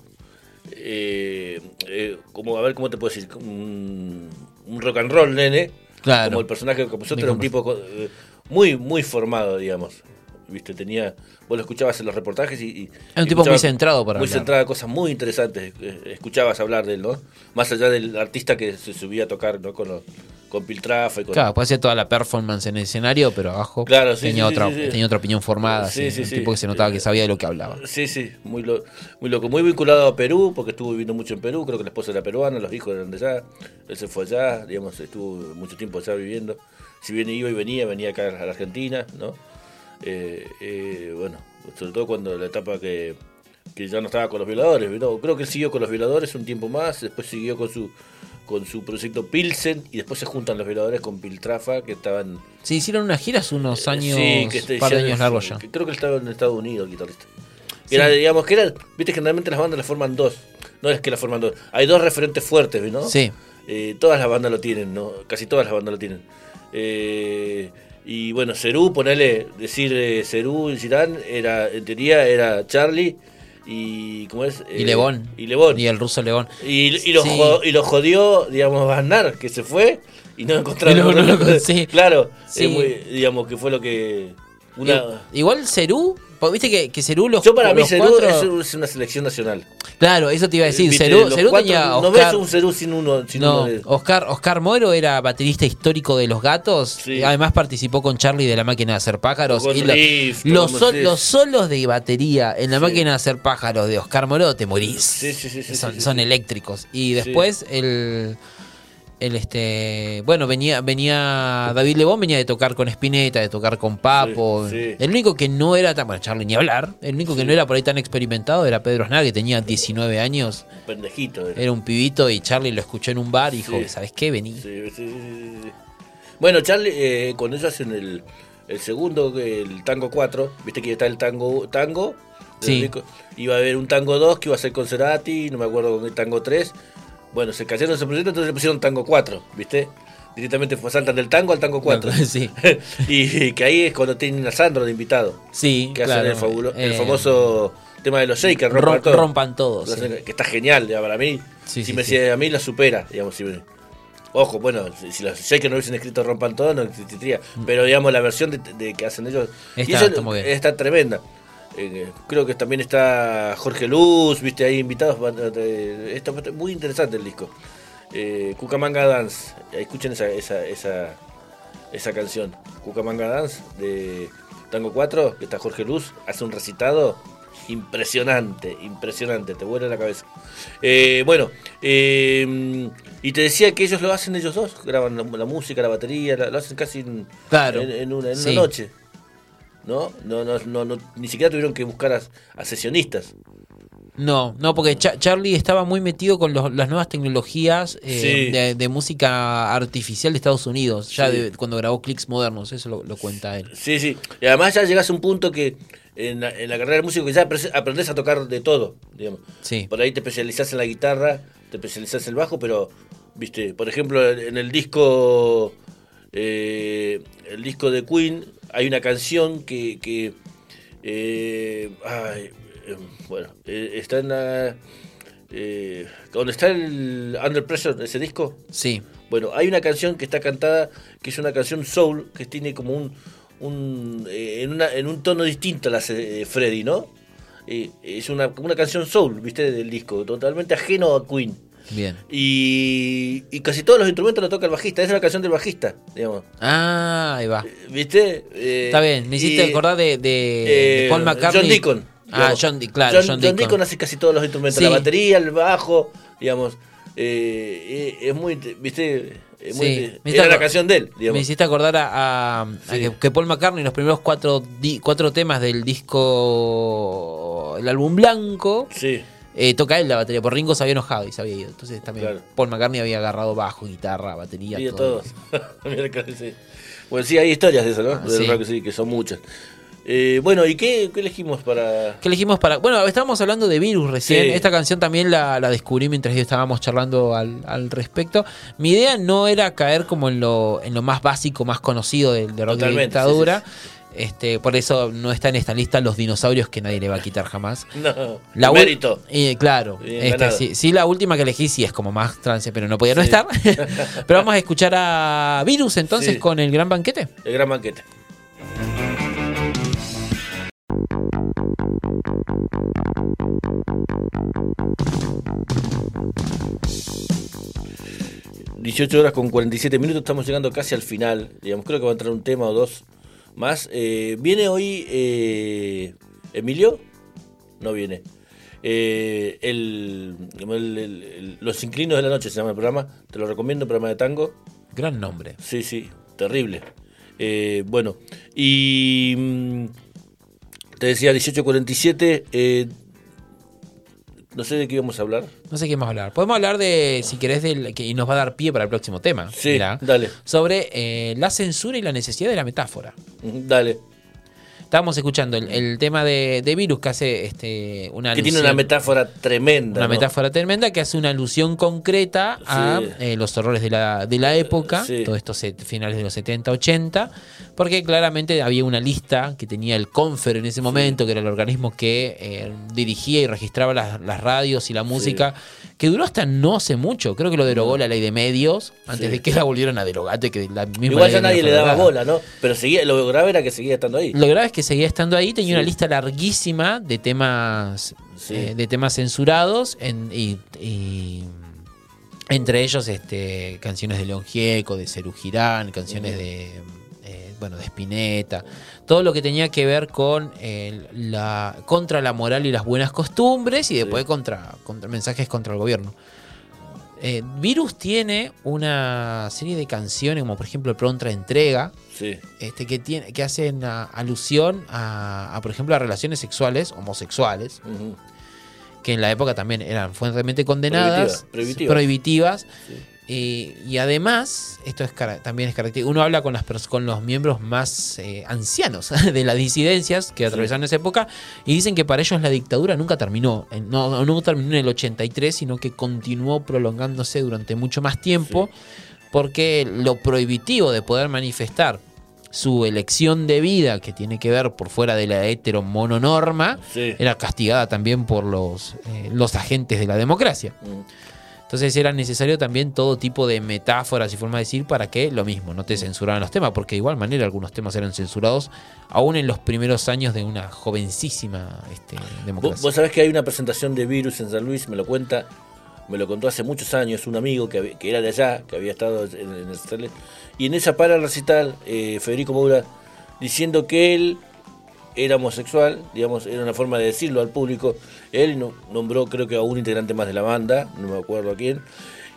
eh, eh, como, a ver, ¿cómo te puedo decir? Un, rock and roll, nene. Claro. Como el personaje que compuso, era un tipo eh, muy, muy formado, digamos. Viste, tenía vos lo escuchabas en los reportajes y... es un tipo muy centrado para Muy centrado, cosas muy interesantes. Eh, escuchabas hablar de él, ¿no? Más allá del artista que se subía a tocar, ¿no? Con, con Piltrafa y con... Claro, puede ser toda la performance en el escenario, pero abajo claro, tenía, otra, tenía otra opinión formada. Sí, sí, un tipo que se notaba que sabía de lo que hablaba. Sí, sí, muy, muy loco. Muy vinculado a Perú, porque estuvo viviendo mucho en Perú. Creo que la esposa era peruana, los hijos eran de allá. Él se fue allá, digamos, estuvo mucho tiempo allá viviendo. Si bien iba y venía, venía acá a la Argentina, ¿no? Eh, eh, bueno, sobre todo cuando la etapa que, ya no estaba con los violadores. Creo que él siguió con los violadores un tiempo más, después siguió con su con su proyecto Pilsen y después se juntan los violadores con Piltrafa que estaban... Sí, hicieron unas giras unos eh, años, sí, que par de años largos ya. creo que estaba en Estados Unidos el guitarrista. Era, digamos, que era, viste, generalmente las bandas las forman dos, no es que las forman dos, hay dos referentes fuertes, ¿no? Sí. todas las bandas lo tienen, ¿no? Casi todas las bandas lo tienen. Eh, y bueno, Cerú, ponerle, decir eh, Cerú y Girán, era, en teoría era Charlie y ¿cómo es? y Lebón. Y Lebón. Y el ruso Lebón. Y, y, lo, y lo jodió, digamos, Baznar, que se fue y no encontraron. [laughs] [laughs] sí. Claro, digamos, que fue lo que... Una... Igual Cerú Viste que, que Cerú los Yo para mí Cerú es una selección nacional. Claro, eso te iba a decir. Cerú, tenía No ves un Cerú sin uno. no, Oscar, Oscar Moro era baterista histórico de Los Gatos. Además participó con Charlie de la máquina de hacer pájaros. Y los, solos de batería en la máquina de hacer pájaros de Oscar Moro te morís. son, son eléctricos. Y después el el este bueno venía venía David Lebón venía de tocar con Spinetta de tocar con Papo. El único que no era tan bueno Charlie ni hablar. El único que no era por ahí tan experimentado era Pedro Aznar que tenía 19 años. Un pendejito era. un pibito y Charlie lo escuchó en un bar y dijo sabes qué vení bueno Charlie eh, cuando ellos hacen el, el segundo el tango 4 viste que está el tango tango. Sí. iba a haber un tango 2 que iba a ser con Cerati no me acuerdo con el tango 3 bueno, se cayeron ese proyecto, entonces le pusieron tango 4, ¿viste? Directamente fue, saltan del tango al tango 4. [laughs] Sí. [laughs] y, que ahí es cuando tienen a Sandro de invitado. Sí, Que hacen el, el, eh, famoso tema de los shakers, rompan, todo. rompan todos. Que está genial, ya, para mí. si me decía a mí, la supera, digamos. ojo, bueno, si, los shakers no hubiesen escrito rompan todo, no existiría. Mm. Pero digamos, la versión de, que hacen ellos. Está, está, está tremenda. Eh, creo que también está Jorge Luz, viste ahí invitados. Está muy interesante el disco. Eh, Cucamonga Dance, escuchen esa, esa, esa, esa canción. Cucamonga Dance de Tango 4, que está Jorge Luz, hace un recitado impresionante, impresionante, te vuela la cabeza. Eh, bueno, eh, y te decía que ellos lo hacen ellos dos, graban la, música, la batería, lo hacen casi en, en, una, en una noche. ¿No? No, no, no, ni siquiera tuvieron que buscar a, sesionistas. No, no, porque Charlie estaba muy metido con las nuevas tecnologías eh, de, música artificial de Estados Unidos, ya de, cuando grabó Clicks Modernos, eso lo, cuenta él. Sí, sí, y además ya llegas a un punto que en la, carrera de músico ya aprendes a tocar de todo, digamos. Sí. Por ahí te especializás en la guitarra, te especializás en el bajo, pero, viste, por ejemplo, en el disco, eh, el disco de Queen, hay una canción que, eh, eh, bueno, eh, está en la, eh, donde está el Under Pressure, ese disco. Sí. Bueno, hay una canción que está cantada, que es una canción soul, que tiene como un, un eh, en, una, en un tono distinto a la de Freddy, ¿no? Eh, es una, una canción soul, ¿viste? Del disco, totalmente ajeno a Queen. Bien. Y, y casi todos los instrumentos lo toca el bajista. Esa es la canción del bajista, digamos. Ah, ahí va. ¿Viste? Está bien, me hiciste acordar de, de, Paul McCartney. John Deacon. Ah, John, claro, John, John, Deacon. hace casi todos los instrumentos. La batería, el bajo, digamos. Eh, es muy, ¿viste? Muy, era la canción de él. Me hiciste acordar a, que, Paul McCartney, los primeros cuatro, cuatro temas del disco, el álbum blanco, eh, toca él la batería. Por Ringo se había enojado y se había ido. Entonces también Paul McCartney había agarrado bajo, guitarra, batería. Y todo. [laughs] bueno, sí, hay historias de eso, ¿no? Ah, sí, que son muchas. Eh, bueno, ¿y qué, elegimos para...? ¿Qué elegimos para...? Bueno, estábamos hablando de Virus recién. Esta canción también la, descubrí mientras estábamos charlando al, respecto. Mi idea no era caer como en lo, en lo más básico, más conocido del de rock de dictadura. Este, por eso no está en esta lista los dinosaurios que nadie le va a quitar jamás. [laughs] No, la mérito. Claro, este, sí, la última que elegí sí es como más trance, pero no podía no estar. [laughs] pero vamos a escuchar a Virus entonces con el gran banquete. El gran banquete. 18 horas con 47 minutos, estamos llegando casi al final. Digamos, creo que va a entrar un tema o dos más. Eh, ¿Viene hoy eh, Emilio? No viene. Eh, el, Los Inclinos de la Noche se llama el programa. Te lo recomiendo, programa de tango. Gran nombre. Sí, sí, terrible. bueno, y mm, te decía 1847. No sé de qué íbamos a hablar. No sé qué vamos a hablar. Podemos hablar de, si querés, del, que, y nos va a dar pie para el próximo tema. Sí, dale. Sobre eh, la censura y la necesidad de la metáfora. Dale. Estábamos escuchando el, tema de, Virus que hace este, una Que tiene una metáfora tremenda. Una metáfora tremenda que hace una alusión concreta a eh, los horrores de la, de la época, todos estos finales de los 70, 80, porque claramente había una lista que tenía el Confer en ese momento, que era el organismo que eh, dirigía y registraba las, las, radios y la música, que duró hasta no hace mucho. Creo que lo derogó la ley de medios antes de que la volvieran a derogar. Que la misma Igual ya nadie le daba bola, ¿no? Pero seguía, lo grave era que seguía estando ahí. Lo grave es que que seguía estando ahí, tenía una lista larguísima de temas eh, de temas censurados y, entre ellos este, canciones de León Gieco, de Cerú Girán, canciones de eh, bueno de Spinetta, todo lo que tenía que ver con la contra la moral y las buenas costumbres y después contra, contra mensajes contra el gobierno. Eh, Virus tiene una serie de canciones, como por ejemplo Pronta Entrega, este, que, tiene, que hacen alusión a, por ejemplo, a relaciones sexuales homosexuales, que en la época también eran fuertemente condenadas, prohibitivas. Y además, esto es también es característico, uno habla con, las, con los miembros más eh, ancianos [laughs] de las disidencias que atravesaron esa época y dicen que para ellos la dictadura nunca terminó, no, no terminó en el 83, sino que continuó prolongándose durante mucho más tiempo, porque lo prohibitivo de poder manifestar su elección de vida, que tiene que ver por fuera de la heteromononorma, era castigada también por los, eh, los agentes de la democracia. Mm. Entonces era necesario también todo tipo de metáforas y formas de decir para que lo mismo, no te mm. censuraran los temas, porque de igual manera algunos temas eran censurados aún en los primeros años de una jovencísima este, democracia. ¿Vos, sabés que hay una presentación de Virus en San Luis, me lo cuenta, me lo contó hace muchos años un amigo que, que era de allá, que había estado en, en el y en esa para recital, eh, Federico Moura diciendo que él era homosexual, digamos, era una forma de decirlo al público. Él nombró, creo que a un integrante más de la banda, no me acuerdo a quién,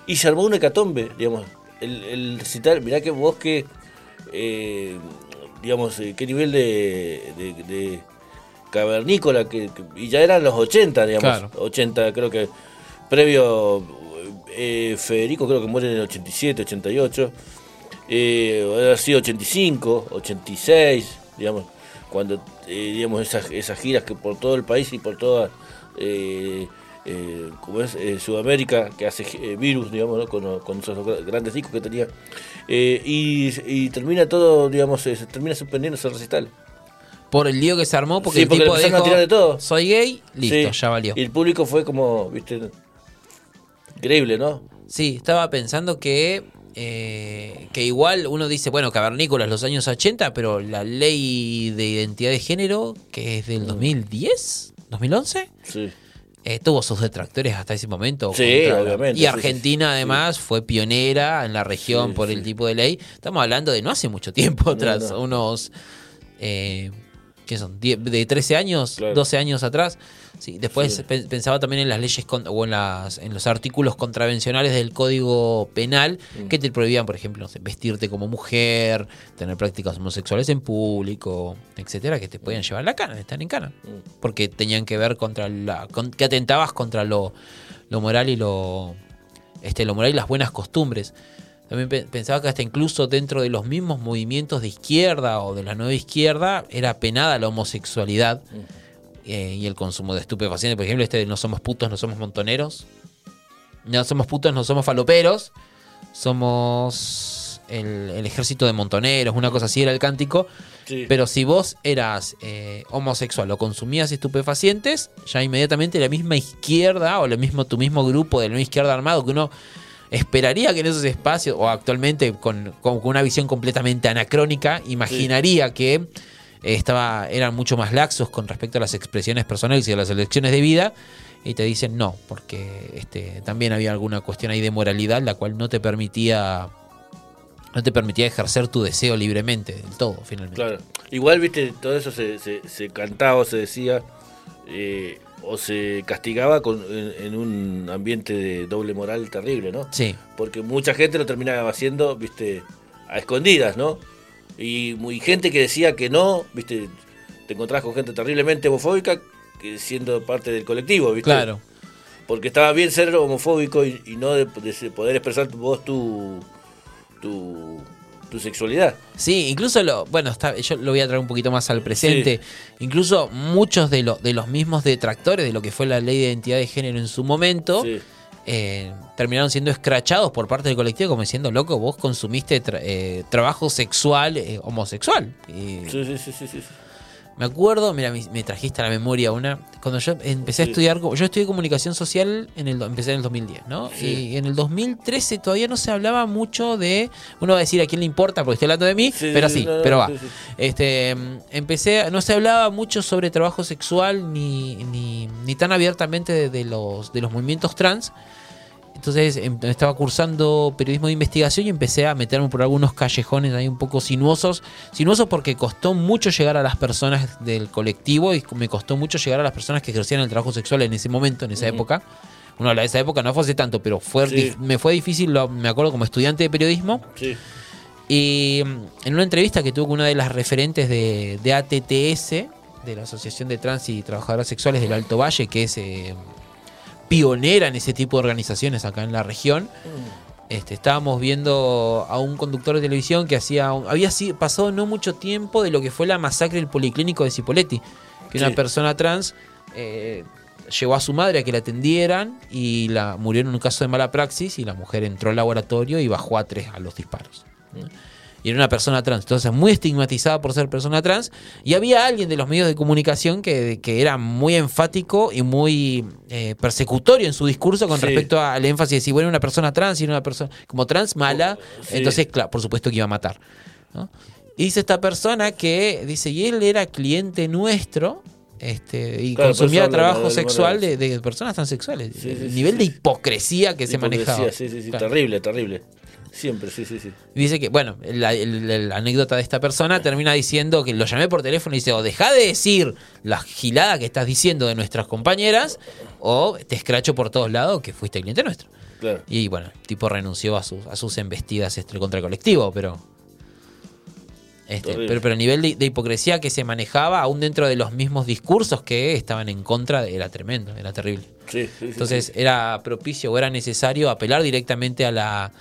y se armó una hecatombe, digamos. El, recital, mirá que vos que, eh, digamos, eh, qué nivel de, cavernícola, que, y ya eran los 80, digamos, 80, creo que previo, Federico creo que muere en el 87, 88 eh, ha sido 85, 86, digamos, cuando eh, digamos esas, esas giras que por todo el país y por toda eh, eh como es Sudamérica que hace virus digamos con, con, esos grandes discos que tenía. Y, termina todo digamos se termina suspendiendo ese recital. Por el lío que se armó porque, el tipo dijo, de todo. soy gay listo ya valió. Y el público fue como viste Increíble, ¿no? Sí, estaba pensando que eh, que igual uno dice, bueno, cavernícolas los años 80, pero la ley de identidad de género, que es del 2010, 2011, sí. Eh, tuvo sus detractores hasta ese momento. Sí, obviamente. Y Argentina además fue pionera en la región por el tipo de ley. Estamos hablando de no hace mucho tiempo atrás, unos... Eh, ¿Qué son? ¿De 13 años? ¿12 años atrás? Sí, después pensaba también en las leyes o en, las, en los artículos contravencionales del Código Penal mm. que te prohibían, por ejemplo, vestirte como mujer, tener prácticas homosexuales en público, etcétera, que te podían llevar a la cana, están en cana. Mm. Porque tenían que ver contra la. que atentabas contra lo, lo moral y lo. Este, lo moral y las buenas costumbres. También pensaba que hasta incluso dentro de los mismos movimientos de izquierda o de la nueva izquierda era penada la homosexualidad. Eh, y el consumo de estupefacientes. Por ejemplo, este de no somos putos, no somos montoneros. No somos putos, no somos faloperos. Somos el, ejército de montoneros, una cosa así era el cántico. Pero si vos eras eh, homosexual o consumías estupefacientes, ya inmediatamente la misma izquierda o lo mismo, tu mismo grupo de la misma izquierda armado que uno esperaría que en esos espacios, o actualmente con, con una visión completamente anacrónica, imaginaría que estaba, eran mucho más laxos con respecto a las expresiones personales y a las elecciones de vida, y te dicen no, porque este, también había alguna cuestión ahí de moralidad la cual no te permitía no te permitía ejercer tu deseo libremente del todo, finalmente. Claro. Igual, viste, todo eso se, se, cantaba o se decía eh, o se castigaba con, en, un ambiente de doble moral terrible, ¿no? Sí. Porque mucha gente lo terminaba haciendo, viste, a escondidas, ¿no? Y muy gente que decía que no, viste, te encontrás con gente terriblemente homofóbica que siendo parte del colectivo, viste. Claro. Porque estaba bien ser homofóbico y, no de, poder expresar vos tu, tu, tu sexualidad. Sí, incluso lo, bueno, está, yo lo voy a traer un poquito más al presente. Incluso muchos de, los de los mismos detractores de lo que fue la ley de identidad de género en su momento. Eh, terminaron siendo escrachados por parte del colectivo como diciendo, loco, vos consumiste eh, trabajo sexual eh, homosexual. sí, sí, sí, sí, sí. Me acuerdo, mira, me, trajiste a la memoria una. Cuando yo empecé a estudiar, yo estudié comunicación social, en el empecé en el 2010, ¿no? Y en el 2013 todavía no se hablaba mucho de. Uno va a decir a quién le importa porque estoy hablando de mí, pero sí, pero va. Este, empecé, no se hablaba mucho sobre trabajo sexual ni, ni, ni tan abiertamente de, los, de los movimientos trans. Entonces em, estaba cursando periodismo de investigación y empecé a meterme por algunos callejones ahí un poco sinuosos. Sinuosos porque costó mucho llegar a las personas del colectivo y me costó mucho llegar a las personas que ejercían el trabajo sexual en ese momento, en esa época. Habla de esa época, no fue hace tanto, pero fue, me fue difícil, me acuerdo, como estudiante de periodismo. Y mm, en una entrevista que tuve con una de las referentes de, ATTS, de la Asociación de Trans y Trabajadoras Sexuales del Alto Valle, que es eh, pionera en ese tipo de organizaciones acá en la región. Mm. Este, estábamos viendo a un conductor de televisión que hacía había pasado no mucho tiempo de lo que fue la masacre del policlínico de Cipoletti, que una persona trans eh, llevó a su madre a que la atendieran y la murió en un caso de mala praxis y la mujer entró al laboratorio y bajó a tres a los disparos y era una persona trans. Entonces, muy estigmatizada por ser persona trans. Y había alguien de los medios de comunicación que, que era muy enfático y muy eh, persecutorio en su discurso con respecto al énfasis de si bueno, una persona trans y una persona como trans mala, oh, entonces, claro, por supuesto que iba a matar. Y dice esta persona que dice, y él era cliente nuestro. Este, y consumía trabajo sexual de, personas transexuales. el nivel de hipocresía que se manejaba. Sí, sí, sí, terrible, terrible. Siempre, sí, sí, sí. Dice que, bueno, la, anécdota de esta persona termina diciendo que lo llamé por teléfono y dice, o deja de decir la gilada que estás diciendo de nuestras compañeras, o te escracho por todos lados que fuiste cliente nuestro. Y bueno, el tipo renunció a sus, a sus embestidas este, contra el colectivo, pero... Este, pero, pero el nivel de, hipocresía que se manejaba, aún dentro de los mismos discursos que estaban en contra, era tremendo, era terrible. Entonces era propicio o era necesario apelar directamente a la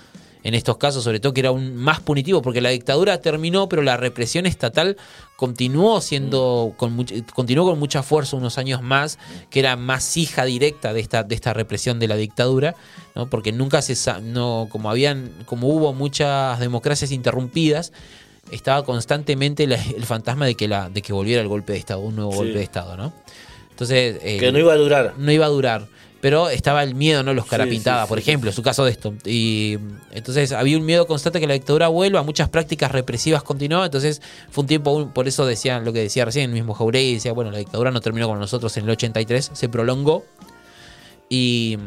en estos casos, sobre todo que era aún más punitivo, porque la dictadura terminó, pero la represión estatal continuó siendo, con continuó con mucha fuerza unos años más, que era más hija directa de esta, de esta represión de la dictadura, ¿no? porque nunca se no, como habían, como hubo muchas democracias interrumpidas, estaba constantemente el fantasma de que la, de que volviera el golpe de Estado, un nuevo golpe de Estado, ¿no? Entonces. que no iba a durar. No iba a durar pero estaba el miedo, ¿no? Los carapintadas, por ejemplo, su caso de esto. Y entonces había un miedo constante que la dictadura vuelva, muchas prácticas represivas continuaban, entonces fue un tiempo, por eso decían lo que decía recién el mismo Jauregui, decía, bueno, la dictadura no terminó con nosotros en el 83, se prolongó y,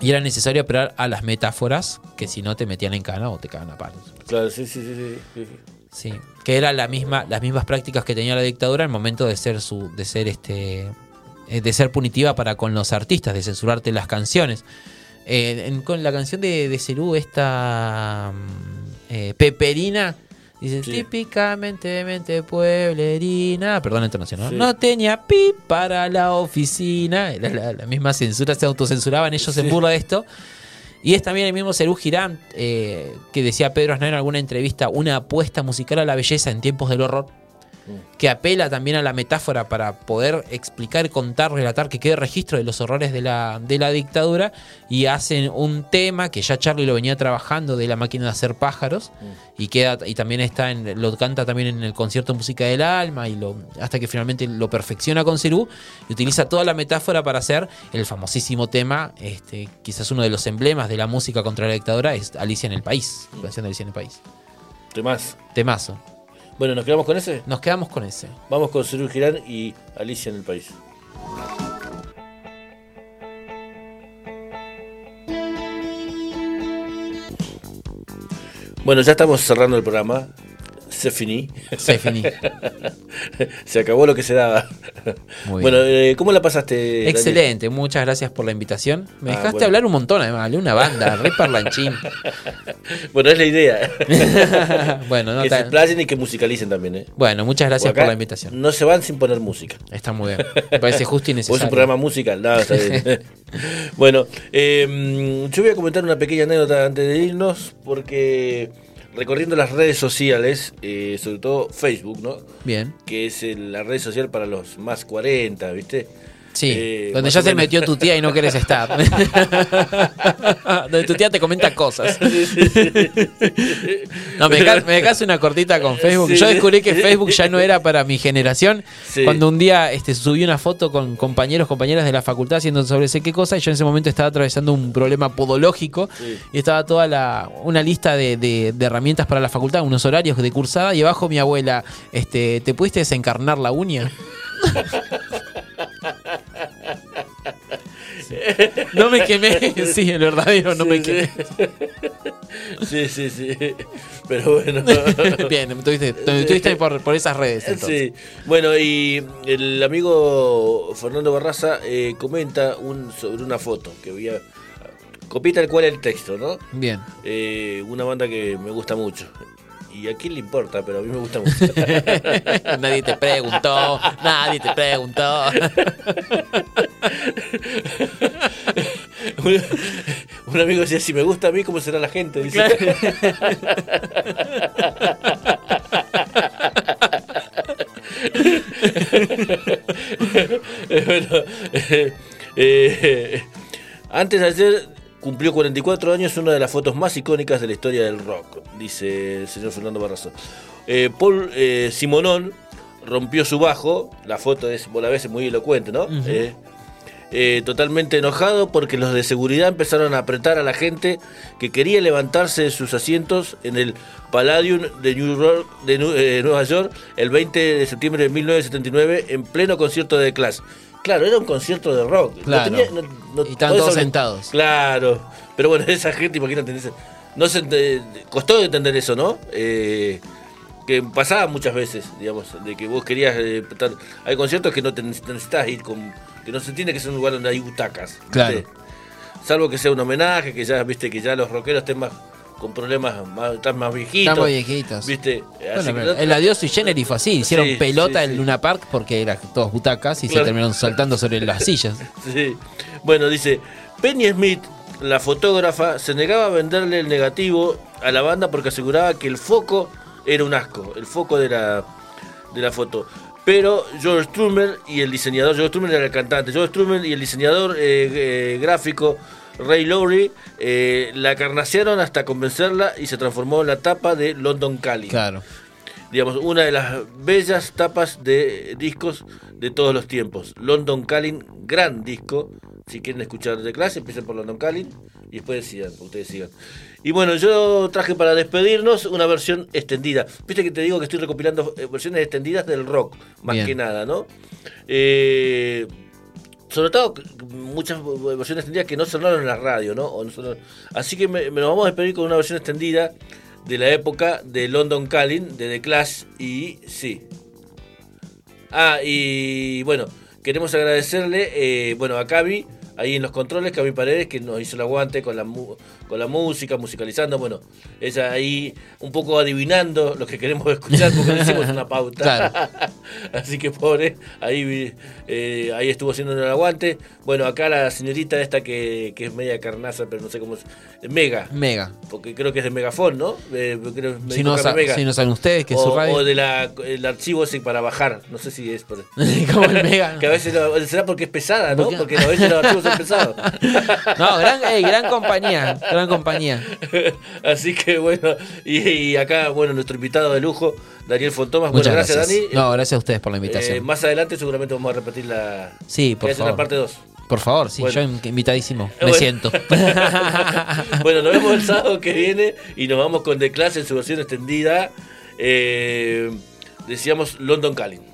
y era necesario operar a las metáforas, que si no te metían en cana o te cagan a palos. Claro, sí, sí, sí, sí. Sí, que eran la misma, las mismas prácticas que tenía la dictadura en el momento de ser su, de ser este de ser punitiva para con los artistas, de censurarte las canciones. Eh, con la canción de, de Cerú, esta mm, eh, Peperina, dice típicamente mente pueblerina, perdón la no tenía pi para la oficina, la, misma censura, se autocensuraban ellos en burla de esto. Y es también el mismo Cerú Girán, que decía Pedro Aznar en alguna entrevista, una apuesta musical a la belleza en tiempos del horror que apela también a la metáfora para poder explicar, contar, relatar, que quede registro de los horrores de la, de la dictadura y hacen un tema que ya Charlie lo venía trabajando de la máquina de hacer pájaros mm. y queda y también está en, lo canta también en el concierto Música del Alma y lo hasta que finalmente lo perfecciona con Cerú y utiliza toda la metáfora para hacer el famosísimo tema, este, quizás uno de los emblemas de la música contra la dictadura es Alicia en el País, la canción de Alicia en el País. Temazo. Temazo. Bueno, ¿nos quedamos con ese? Nos quedamos con ese. Vamos con Cyril Girán y Alicia en el País. Bueno, ya estamos cerrando el programa se finí. Se finí. [laughs] se acabó lo que se daba. bueno, eh, ¿cómo la pasaste? Excelente, muchas gracias por la invitación. Me ah, dejaste hablar un montón, además, de una banda, re parlanchín. [laughs] bueno, es la idea. [laughs] bueno, no que se explayen y que musicalicen también. ¿eh? Bueno, muchas gracias por la invitación. No se van sin poner música. Está muy bien. Me parece justo y necesario. Es un programa musical, nada, está bien. bueno, em, yo voy a comentar una pequeña anécdota antes de irnos, porque recorriendo las redes sociales, eh, sobre todo Facebook, ¿no? Bien. Que es la red social para los más 40, ¿viste? Sí, eh, donde ya se metió tu tía y no querés estar. [laughs] donde tu tía te comenta cosas. no, [laughs] me dejas, una cortita con Facebook. Yo descubrí que Facebook ya no era para mi generación. Cuando un día este, subí una foto con compañeros, compañeras de la facultad haciendo sobre sé qué cosa, y yo en ese momento estaba atravesando un problema podológico y estaba toda la, una lista de, herramientas para la facultad, unos horarios de cursada, y abajo mi abuela, este, ¿te pudiste desencarnar la uña? [laughs] [laughs] No me quemé, [laughs] sí, el verdadero, no me quemé. [laughs] Sí, sí, sí. Pero bueno. Bien, estuviste, por, por, esas redes. Sí. Bueno, y el amigo Fernando Barraza eh, comenta un, sobre una foto que había. Copita el cual el texto, ¿no? Bien. Eh, una banda que me gusta mucho y a quién le importa, pero a mí me gusta mucho. nadie te preguntó, nadie te preguntó. [laughs] un, amigo decía, si me gusta a mí, ¿cómo será la gente? Dice. [laughs] bueno, eh, eh, antes de ayer Cumplió 44 años, una de las fotos más icónicas de la historia del rock, dice el señor Fernando Barrazo. Eh, Paul eh, Simonón rompió su bajo, la foto es, a veces muy elocuente, ¿no? Eh, totalmente enojado porque los de seguridad empezaron a apretar a la gente que quería levantarse de sus asientos en el Palladium de, New York, de Nueva York el 20 de septiembre de 1979 en pleno concierto de clase. Claro, era un concierto de rock. Claro. y estaban todos sentados. Claro. Pero bueno, [laughs] esa gente, imagínate, no se costó entender eso, ¿no? Eh, que pasaba muchas veces, digamos, de que vos querías eh, hay conciertos que no te necesitas ir con que no se entiende que es un lugar donde hay butacas. Claro. Salvo que sea un homenaje, que ya viste que ya los rockeros estén más con problemas más, están más viejitos. Están viejitos. ¿Viste? el adiós y Genery fue así. Hicieron pelota en Luna Park porque eran todos butacas y se terminaron saltando sobre las [laughs] sillas. Sí. Bueno, dice: Penny Smith, la fotógrafa, se negaba a venderle el negativo a la banda porque aseguraba que el foco era un asco. El foco de la, de la foto. Pero George Strummer y el diseñador, George Strummer era el cantante, George Strummer y el diseñador eh, eh, gráfico Ray Lowry eh, la carnacearon hasta convencerla y se transformó en la tapa de London Cali. Claro. Digamos, una de las bellas tapas de discos de todos los tiempos. London Calling, gran disco. Si quieren escuchar de clase, empiecen por London Calling y después sigan, ustedes sigan. Y bueno, yo traje para despedirnos una versión extendida. Viste que te digo que estoy recopilando eh, versiones extendidas del rock, más que nada, ¿no? Eh, sobre todo muchas versiones extendidas que no sonaron en la radio, ¿no? Así que me, nos vamos a despedir con una versión extendida de la época de London Calling, de The Clash y sí. Ah, y bueno, queremos agradecerle, eh, bueno, a Cavi ahí en los controles, Cami Paredes, que nos hizo el aguante con la, con la música, musicalizando, bueno, ella ahí un poco adivinando lo que queremos escuchar, porque no hicimos una pauta. [laughs] Así que pobre, ahí, eh, ahí estuvo haciendo el aguante. Bueno, acá la señorita esta que, que, es media carnaza, pero no sé cómo es, Mega. Mega. Porque creo que es de Megafon, ¿no? si, no si, no saben ustedes que es su radio. O del el archivo ese para bajar, no sé si es por... [laughs] como el Mega. [laughs] Que a veces será porque es pesada, ¿no? Porque, a veces los archivos empezado. no, gran, gran compañía, gran compañía. [laughs] Así que bueno, y, acá, bueno, nuestro invitado de lujo, Daniel Fontomas. Muchas gracias, Dani. No, gracias a ustedes por la invitación. Eh, más adelante seguramente vamos a repetir la, sí, por favor. la parte 2. Por favor, sí, yo invitadísimo. Me siento. [laughs] bueno, nos vemos el sábado que viene y nos vamos con The Class en su versión extendida. Eh, decíamos London Calling.